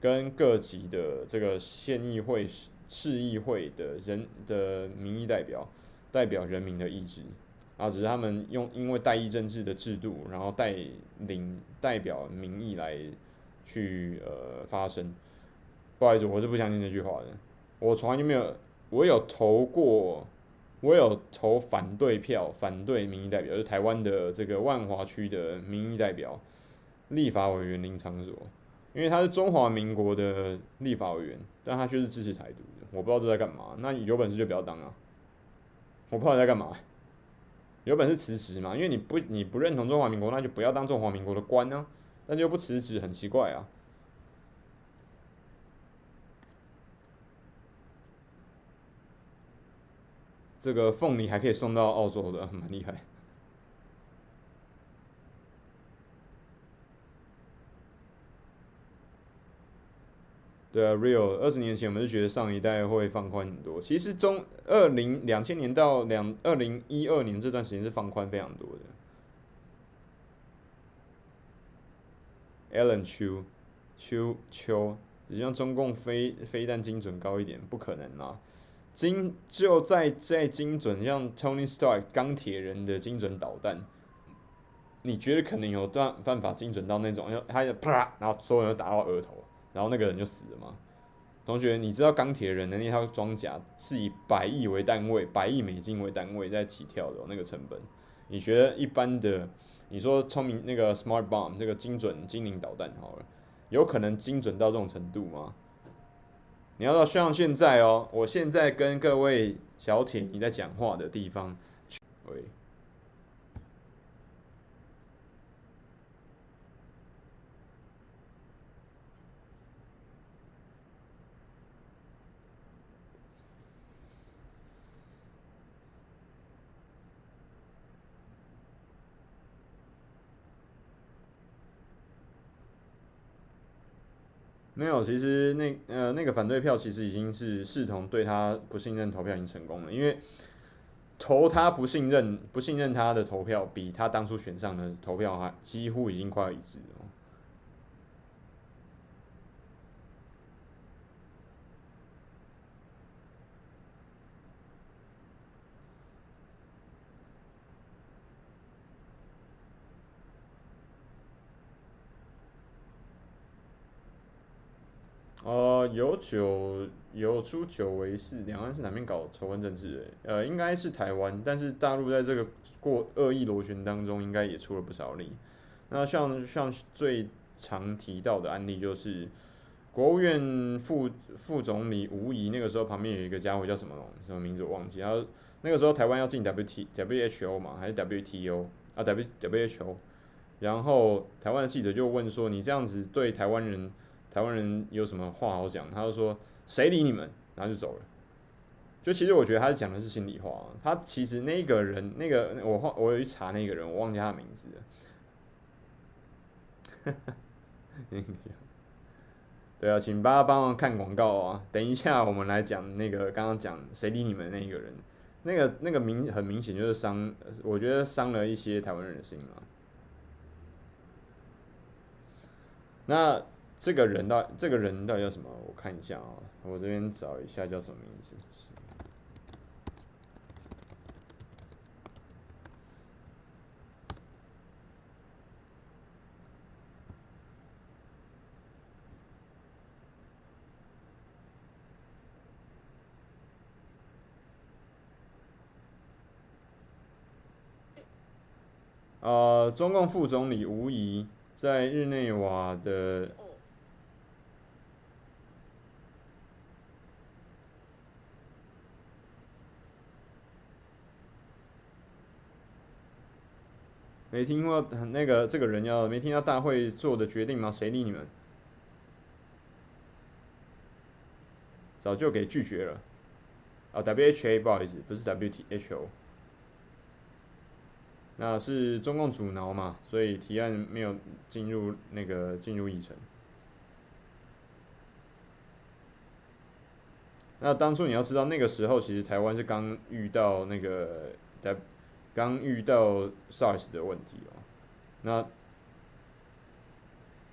跟各级的这个县议会、市议会的人的民意代表，代表人民的意志，啊，只是他们用因为代议政治的制度，然后带领代表民意来去呃发声。不好意思，我是不相信这句话的。我从来就没有，我有投过，我有投反对票，反对民意代表，就是台湾的这个万华区的民意代表，立法委员林昶佐，因为他是中华民国的立法委员，但他却是支持台独的，我不知道这在干嘛。那你有本事就不要当啊！我不知道你在干嘛，有本事辞职嘛？因为你不你不认同中华民国，那就不要当中华民国的官啊！但是又不辞职，很奇怪啊。这个凤梨还可以送到澳洲的，蛮厉害。对啊，Real，二十年前我们是觉得上一代会放宽很多，其实中二零两千年到两二零一二年这段时间是放宽非常多的。Alan Chu，秋秋，只让中共飞飞弹精准高一点，不可能啊。精就在在精准，像 Tony Stark 钢铁人的精准导弹，你觉得可能有段办法精准到那种，要他就啪，然后所有人都打到额头，然后那个人就死了吗？同学，你知道钢铁人的那套装甲是以百亿为单位，百亿美金为单位在起跳的那个成本，你觉得一般的，你说聪明那个 Smart Bomb 那个精准精灵导弹好了，有可能精准到这种程度吗？你要到像现在哦，我现在跟各位小铁你在讲话的地方，喂，没有，其实那呃那个反对票其实已经是视同对他不信任投票已经成功了，因为投他不信任不信任他的投票比他当初选上的投票还几乎已经快要一致了。呃，有九有出九为事，两岸是哪边搞仇恨政治？呃，应该是台湾，但是大陆在这个过恶意螺旋当中，应该也出了不少力。那像像最常提到的案例，就是国务院副副总理吴仪，那个时候旁边有一个家伙叫什么什么名字我忘记。然后那个时候台湾要进 W T W H O 嘛，还是 W T O 啊 W W H O？然后台湾的记者就问说：“你这样子对台湾人？”台湾人有什么话好讲？他就说：“谁理你们？”然后就走了。就其实我觉得他讲的是心里话。他其实那个人，那个我我有去查那个人，我忘记他的名字了。对啊，请大家帮忙看广告啊！等一下我们来讲那个刚刚讲谁理你们那一个人，那个那个明很明显就是伤，我觉得伤了一些台湾人的心啊。那。这个人到这个人到底叫什么？我看一下啊，我这边找一下叫什么名字。呃，中共副总理吴仪在日内瓦的。没听过那个这个人要没听到大会做的决定吗？谁理你们？早就给拒绝了。啊，W H A 不好意思，不是 W T H O。那是中共阻挠嘛，所以提案没有进入那个进入议程。那当初你要知道，那个时候其实台湾是刚遇到那个刚遇到 SARS 的问题哦。那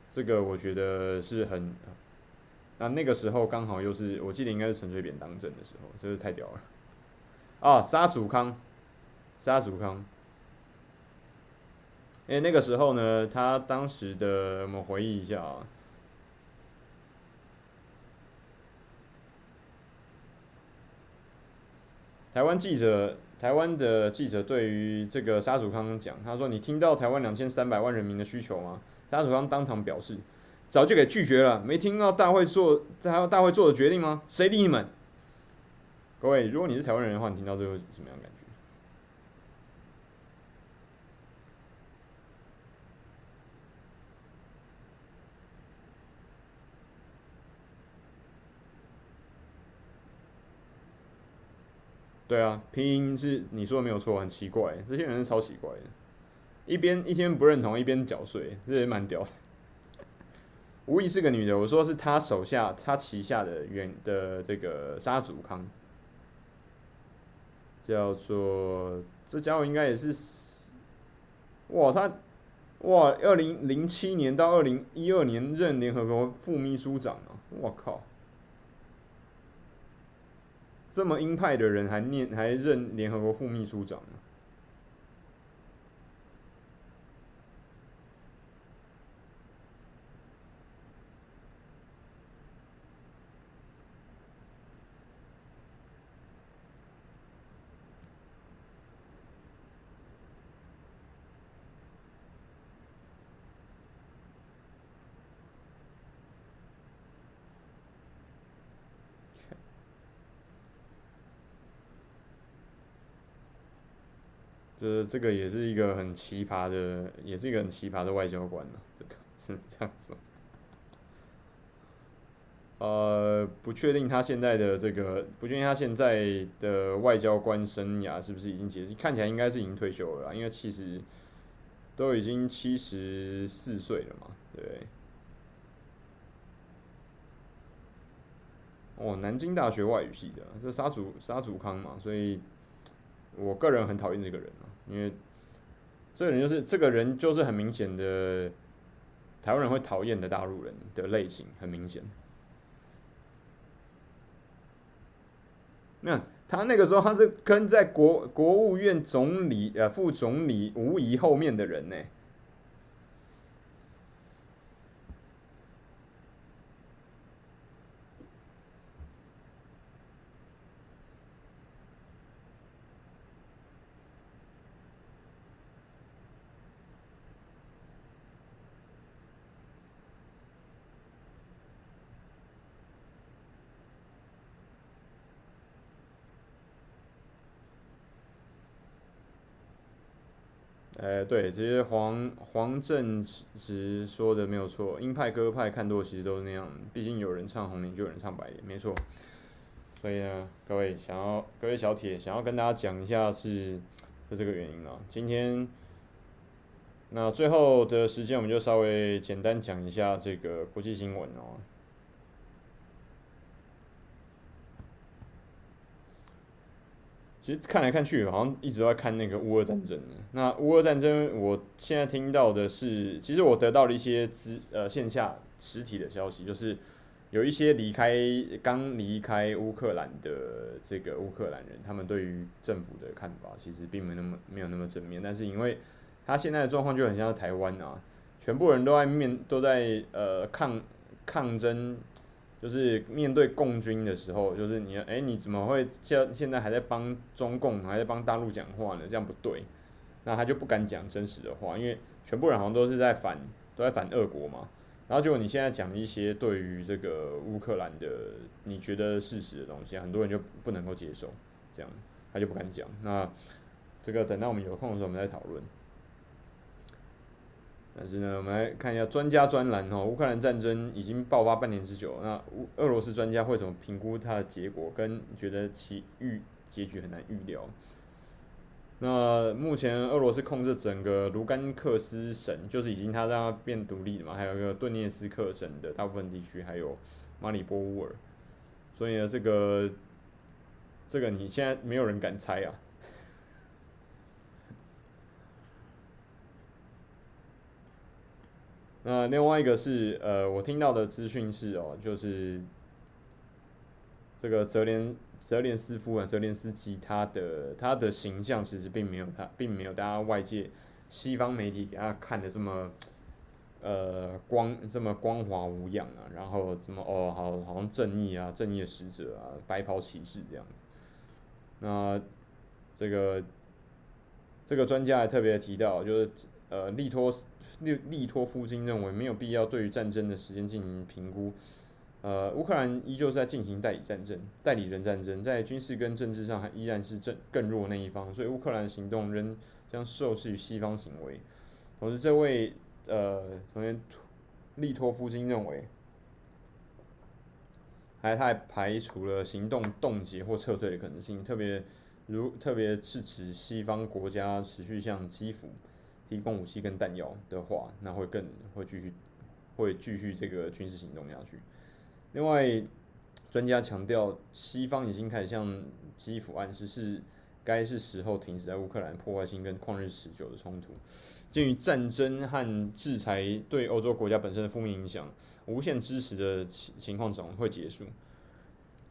这个我觉得是很，那那个时候刚好又是我记得应该是陈水扁当政的时候，真是太屌了啊！沙祖康，沙祖康。哎，那个时候呢，他当时的我们回忆一下啊，台湾记者，台湾的记者对于这个沙祖康讲，他说：“你听到台湾两千三百万人民的需求吗？”沙祖康当场表示：“早就给拒绝了，没听到大会做，大大会做的决定吗？谁理你们？”各位，如果你是台湾人的话，你听到这个什么样的感觉？对啊，拼音是你说的没有错，很奇怪，这些人是超奇怪的，一边一边不认同，一边缴税，这也蛮屌的。无疑是个女的，我说是她手下，她旗下的原的这个沙祖康，叫做这家伙应该也是，哇，他哇，二零零七年到二零一二年任联合国副秘书长啊，我靠。这么鹰派的人还念还任联合国副秘书长呢？这个也是一个很奇葩的，也是一个很奇葩的外交官呢。这个是这样说。呃，不确定他现在的这个，不确定他现在的外交官生涯是不是已经结束？看起来应该是已经退休了，因为其实都已经七十四岁了嘛，对。哦，南京大学外语系的，这沙祖沙祖康嘛，所以。我个人很讨厌这个人啊，因为这个人就是这个人就是很明显的台湾人会讨厌的大陆人的类型，很明显。那他那个时候他是跟在国国务院总理呃副总理吴仪后面的人呢。呃，对，其实黄黄正直说的没有错，鹰派鸽派看多其实都是那样，毕竟有人唱红脸，就有人唱白脸，没错。所以呢，各位想要各位小铁想要跟大家讲一下是是这个原因啊。今天那最后的时间，我们就稍微简单讲一下这个国际新闻哦。其实看来看去，好像一直都在看那个乌俄战争。那乌俄战争，我现在听到的是，其实我得到了一些资呃线下实体的消息，就是有一些离开刚离开乌克兰的这个乌克兰人，他们对于政府的看法其实并没那么没有那么正面。但是因为他现在的状况就很像台湾啊，全部人都在面都在呃抗抗争。就是面对共军的时候，就是你，哎，你怎么会现现在还在帮中共，还在帮大陆讲话呢？这样不对，那他就不敢讲真实的话，因为全部人好像都是在反，都在反俄国嘛。然后结果你现在讲一些对于这个乌克兰的你觉得事实的东西，很多人就不能够接受，这样他就不敢讲。那这个等到我们有空的时候，我们再讨论。但是呢，我们来看一下专家专栏哈，乌克兰战争已经爆发半年之久，那俄罗斯专家会怎么评估它的结果？跟觉得其预结局很难预料。那目前俄罗斯控制整个卢甘克斯省，就是已经他让它变独立了嘛，还有一个顿涅斯克省的大部分地区，还有马里波乌尔。所以呢，这个这个你现在没有人敢猜啊。那另外一个是呃，我听到的资讯是哦，就是这个泽连泽连斯夫啊，泽连斯基他的他的形象其实并没有他并没有大家外界西方媒体给他看的这么。呃，光这么光滑无恙啊，然后怎么哦，好好像正义啊，正义的使者啊，白袍骑士这样子。那这个这个专家还特别提到，就是呃，利托利利托夫金认为没有必要对于战争的时间进行评估。呃，乌克兰依旧在进行代理战争、代理人战争，在军事跟政治上还依然是正更弱那一方，所以乌克兰行动仍将受制于西方行为。同时，这位。呃，同学利托夫金认为，还他还排除了行动冻结或撤退的可能性，特别如特别是指西方国家持续向基辅提供武器跟弹药的话，那会更会继续会继续这个军事行动下去。另外，专家强调，西方已经开始向基辅暗示是该是时候停止在乌克兰破坏性跟旷日持久的冲突。鉴于战争和制裁对欧洲国家本身的负面影响，无限支持的情情况总会结束。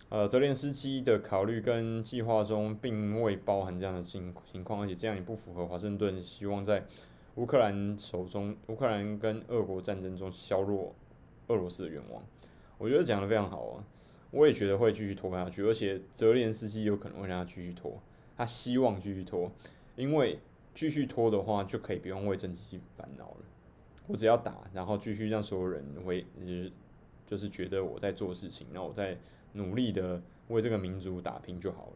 呃，泽连斯基的考虑跟计划中并未包含这样的情情况，而且这样也不符合华盛顿希望在乌克兰手中、乌克兰跟俄国战争中削弱俄罗斯的愿望。我觉得讲得非常好啊，我也觉得会继续拖下去，而且泽连斯基有可能会让他继续拖，他希望继续拖，因为。继续拖的话，就可以不用为政绩烦恼了。我只要打，然后继续让所有人为，就是觉得我在做事情，然后我在努力的为这个民族打拼就好了。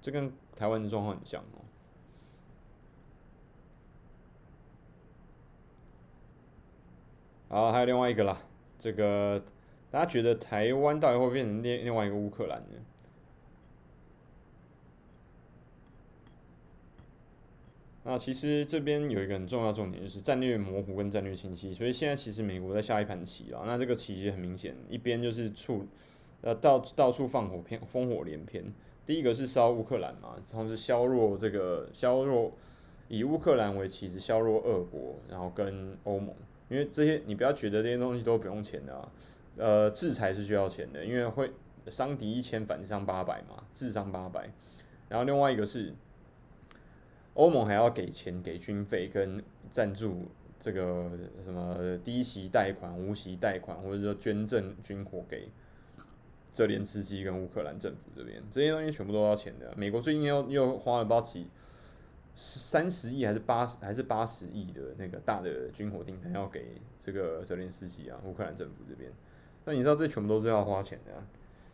这跟台湾的状况很像哦。好，还有另外一个啦，这个大家觉得台湾到底会变成另另外一个乌克兰呢？那其实这边有一个很重要重点，就是战略模糊跟战略清晰。所以现在其实美国在下一盘棋了。那这个棋其实很明显，一边就是处呃到到处放火片，烽火连篇。第一个是烧乌克兰嘛，同时削弱这个削弱以乌克兰为旗子削弱俄国，然后跟欧盟。因为这些你不要觉得这些东西都不用钱的啊，呃，制裁是需要钱的，因为会伤敌一千反伤八百嘛，自伤八百。然后另外一个是。欧盟还要给钱、给军费跟赞助，这个什么低息贷款、无息贷款，或者说捐赠军火给泽连斯基跟乌克兰政府这边，这些东西全部都要钱的。美国最近又又花了不知道几三十亿还是八十还是八十亿的那个大的军火订单要给这个泽连斯基啊，乌克兰政府这边。那你知道这全部都是要花钱的，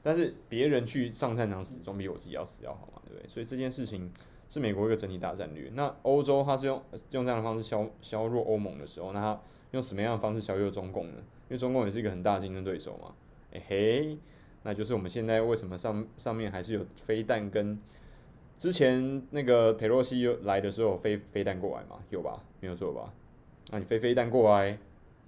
但是别人去上战场死，总比我自己要死要好嘛，对不对？所以这件事情。是美国一个整体大战略。那欧洲它是用用这样的方式削削弱欧盟的时候，那它用什么样的方式削弱中共呢？因为中共也是一个很大的竞争对手嘛。哎、嘿，那就是我们现在为什么上上面还是有飞弹跟之前那个裴洛西来的时候飞飞弹过来嘛？有吧？没有错吧？那你飞飞弹过来，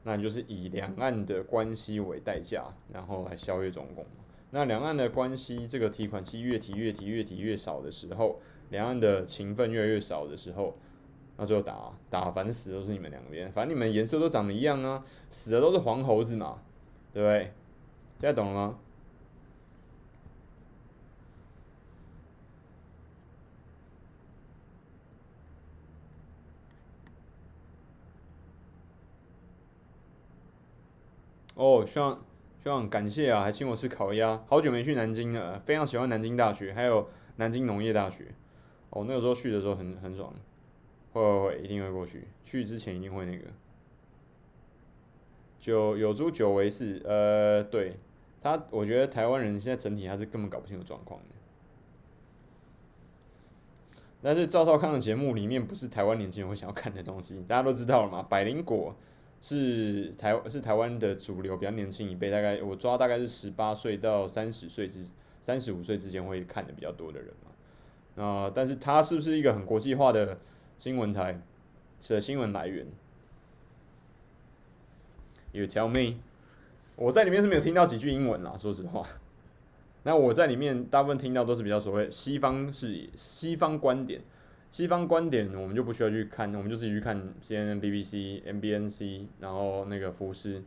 那你就是以两岸的关系为代价，然后来消灭中共。那两岸的关系这个提款机越提越提越提越少的时候。两岸的情分越来越少的时候，那最后打打，反正死都是你们两边，反正你们颜色都长得一样啊，死的都是黄猴子嘛，对不对？现在懂了吗？哦，希望希望感谢啊，还请我吃烤鸭，好久没去南京了，非常喜欢南京大学，还有南京农业大学。哦，那个时候去的时候很很爽，会会会，一定会过去。去之前一定会那个。久有猪酒为是，呃，对他，我觉得台湾人现在整体还是根本搞不清楚状况。但是赵少康的节目里面不是台湾年轻人会想要看的东西，大家都知道了嘛。百灵果是台是台湾的主流，比较年轻一辈，大概我抓大概是十八岁到三十岁之三十五岁之间会看的比较多的人嘛。啊、呃，但是它是不是一个很国际化的新闻台的新闻来源？You tell me。我在里面是没有听到几句英文啦，说实话。那我在里面大部分听到都是比较所谓西方视野、西方观点。西方观点我们就不需要去看，我们就自己去看 CNN、BBC、MBNC，然后那个福斯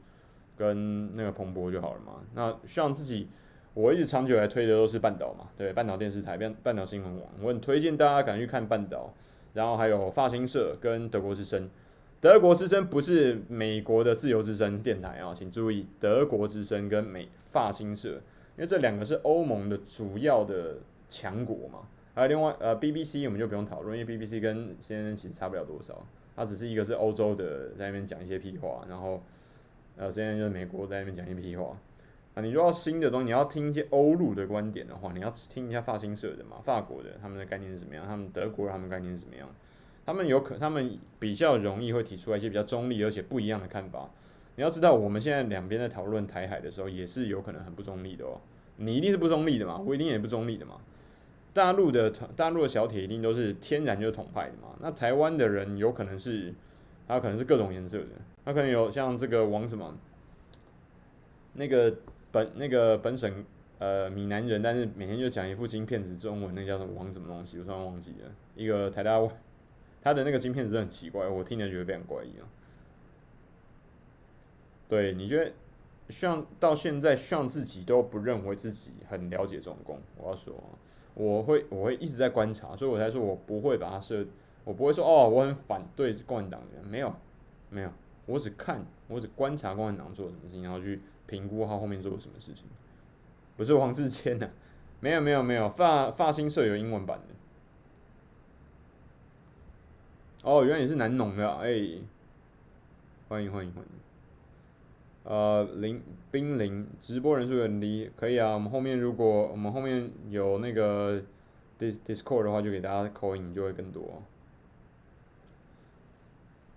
跟那个彭博就好了嘛。那像自己，我一直长久来推的都是半岛嘛，对，半岛电视台、半半岛新闻网，我很推荐大家赶去看半岛，然后还有法新社跟德国之声。德国之声不是美国的自由之声电台啊，请注意，德国之声跟美法新社，因为这两个是欧盟的主要的强国嘛。还有另外呃 BBC 我们就不用讨论，因为 BBC 跟 CNN 其实差不了多少，它只是一个是欧洲的在那边讲一些屁话，然后呃 CNN 就是美国在那边讲一些屁话。啊，你如果新的东西，你要听一些欧陆的观点的话，你要听一下法新社的嘛，法国的他们的概念是怎么样，他们德国他们概念是怎么样。他们有可，他们比较容易会提出来一些比较中立而且不一样的看法。你要知道，我们现在两边在讨论台海的时候，也是有可能很不中立的哦。你一定是不中立的嘛，我一定也不中立的嘛。大陆的大陆的小铁一定都是天然就是统派的嘛。那台湾的人有可能是，他可能是各种颜色的，他可能有像这个王什么，那个本那个本省呃闽南人，但是每天就讲一副金片子中文，那叫什么王什么东西，我突然忘记了，一个台大。他的那个金片真的很奇怪，我听着觉得非常怪异啊。对，你觉得像到现在，像自己都不认为自己很了解中共。我要说，我会我会一直在观察，所以我才说我不会把它设，我不会说哦，我很反对共产党的，没有没有，我只看，我只观察共产党做什么事情，然后去评估他后面做了什么事情。不是王志坚的，没有没有没有，发发新社有英文版的。哦，原来也是南农的，哎，欢迎欢迎欢迎。呃，零冰林直播人数很低，可以啊。我们后面如果我们后面有那个 dis Discord 的话，就给大家口音就会更多。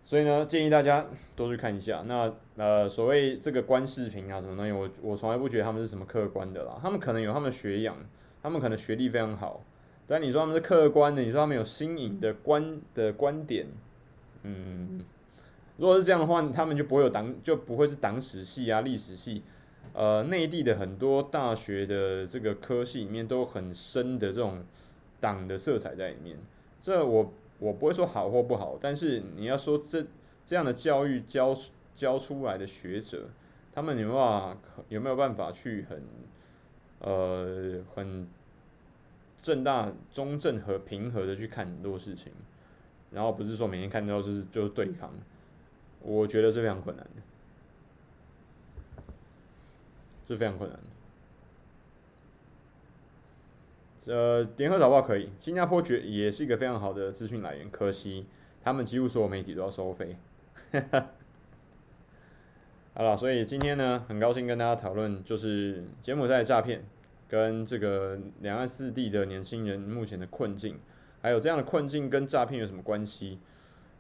所以呢，建议大家多去看一下。那呃，所谓这个观视频啊，什么东西，我我从来不觉得他们是什么客观的啦。他们可能有他们的学养，他们可能学历非常好。但你说他们是客观的，你说他们有新颖的观的观点，嗯，如果是这样的话，他们就不会有党，就不会是党史系啊、历史系，呃，内地的很多大学的这个科系里面都很深的这种党的色彩在里面。这我我不会说好或不好，但是你要说这这样的教育教教出来的学者，他们有没有办法有没有办法去很呃很。正大、中正和平和的去看很多事情，然后不是说每天看到就是就是对抗，我觉得是非常困难的，是非常困难的。呃，联合早报可以，新加坡觉也是一个非常好的资讯来源，可惜他们几乎所有媒体都要收费。好了，所以今天呢，很高兴跟大家讨论就是柬埔寨诈骗。跟这个两岸四地的年轻人目前的困境，还有这样的困境跟诈骗有什么关系？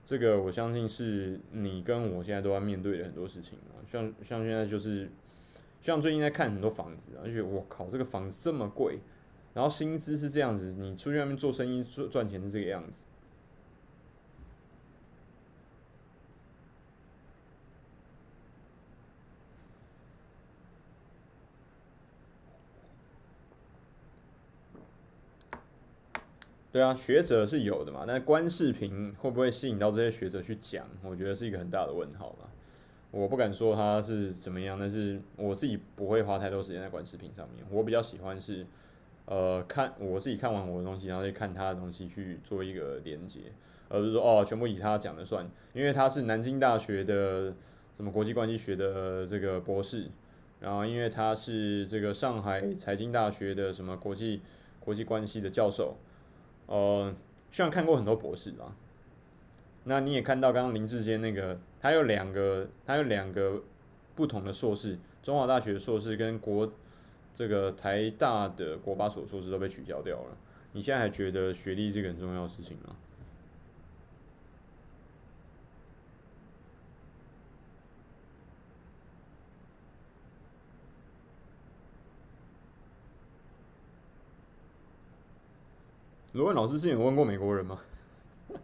这个我相信是你跟我现在都要面对的很多事情啊。像像现在就是，像最近在看很多房子，而且我靠，这个房子这么贵，然后薪资是这样子，你出去外面做生意赚赚钱是这个样子。对啊，学者是有的嘛，那观视频会不会吸引到这些学者去讲？我觉得是一个很大的问号吧。我不敢说他是怎么样，但是我自己不会花太多时间在观视频上面。我比较喜欢是，呃，看我自己看完我的东西，然后去看他的东西去做一个连接，而不是说哦，全部以他讲的算。因为他是南京大学的什么国际关系学的这个博士，然后因为他是这个上海财经大学的什么国际国际关系的教授。呃，虽然看过很多博士吧，那你也看到刚刚林志坚那个，他有两个，他有两个不同的硕士，中华大学硕士跟国这个台大的国法所硕士都被取消掉了。你现在还觉得学历这个很重要的事情吗？罗文老师之前有问过美国人吗？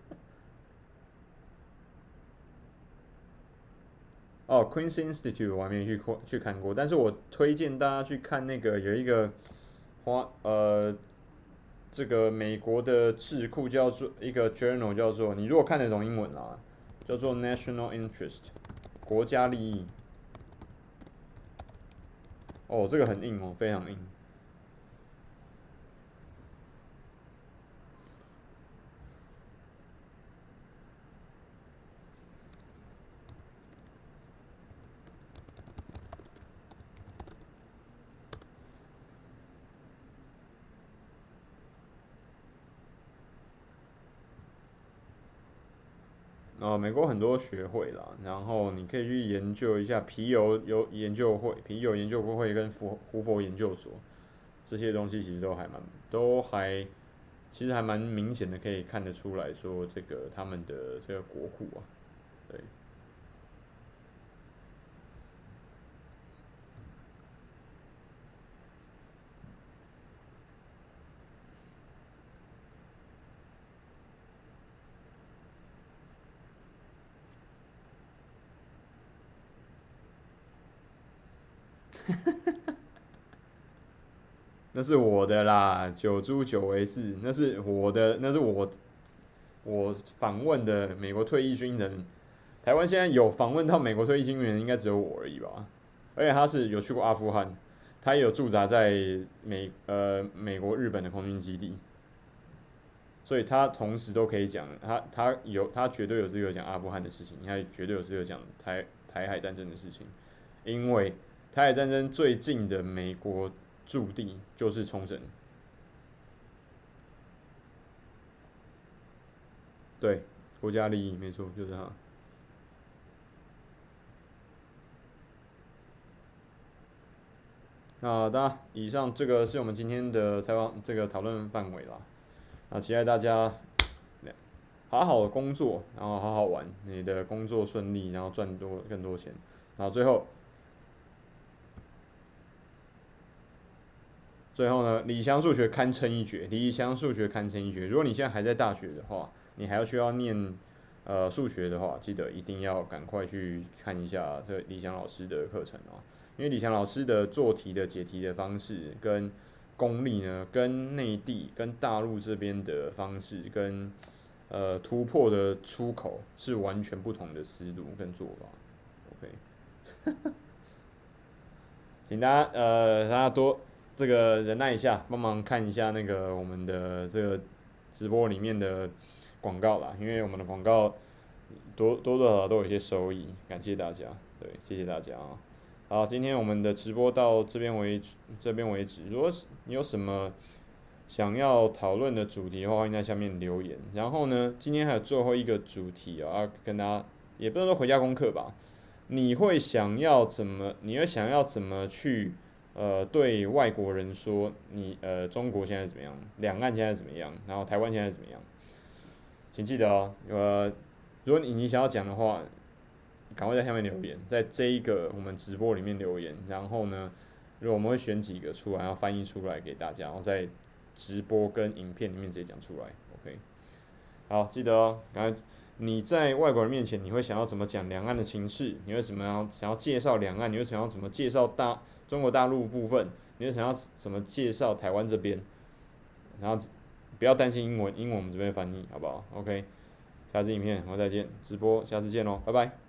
哦，Queen's Institute 我还没去过去看过，但是我推荐大家去看那个有一个花呃，这个美国的智库叫做一个 journal 叫做，你如果看得懂英文啊，叫做 National Interest 国家利益。哦，这个很硬哦，非常硬。啊，美国很多学会啦，然后你可以去研究一下皮尤有研究会、皮尤研究会跟胡胡佛研究所这些东西，其实都还蛮都还，其实还蛮明显的，可以看得出来说这个他们的这个国库啊，对。那是我的啦，九猪九为四，那是我的，那是我我访问的美国退役军人。台湾现在有访问到美国退役军人，应该只有我而已吧？而且他是有去过阿富汗，他也有驻扎在美呃美国日本的空军基地，所以他同时都可以讲，他他有他绝对有资格讲阿富汗的事情，他也绝对有资格讲台台海战争的事情，因为。台海战争最近的美国驻地就是冲绳，对，国家利益没错，就是他。好的，以上这个是我们今天的采访这个讨论范围了。那期待大家好好的工作，然后好好玩，你的工作顺利，然后赚多更多钱，然后最后。最后呢，理想数学堪称一绝。理想数学堪称一绝。如果你现在还在大学的话，你还要需要念呃数学的话，记得一定要赶快去看一下这李翔老师的课程哦。因为李翔老师的做题的解题的方式跟功力呢，跟内地跟大陆这边的方式跟呃突破的出口是完全不同的思路跟做法。OK，请大家呃大家多。这个忍耐一下，帮忙看一下那个我们的这个直播里面的广告啦，因为我们的广告多多多少少都有一些收益，感谢大家，对，谢谢大家啊。好，今天我们的直播到这边为止，这边为止。如果你有什么想要讨论的主题的话，欢迎在下面留言。然后呢，今天还有最后一个主题啊，要跟大家也不能说回家功课吧，你会想要怎么？你会想要怎么去？呃，对外国人说你呃，中国现在怎么样？两岸现在怎么样？然后台湾现在怎么样？请记得哦，呃，如果你你想要讲的话，赶快在下面留言，在这一个我们直播里面留言。然后呢，如果我们会选几个出来，然后翻译出来给大家，然后在直播跟影片里面直接讲出来。OK，好，记得哦，赶快。你在外国人面前，你会想要怎么讲两岸的情势？你会怎么样想要介绍两岸？你会想要怎么介绍大中国大陆部分？你会想要怎么介绍台湾这边？然后不要担心英文，英文我们这边翻译，好不好？OK，下次影片我们再见，直播下次见喽，拜拜。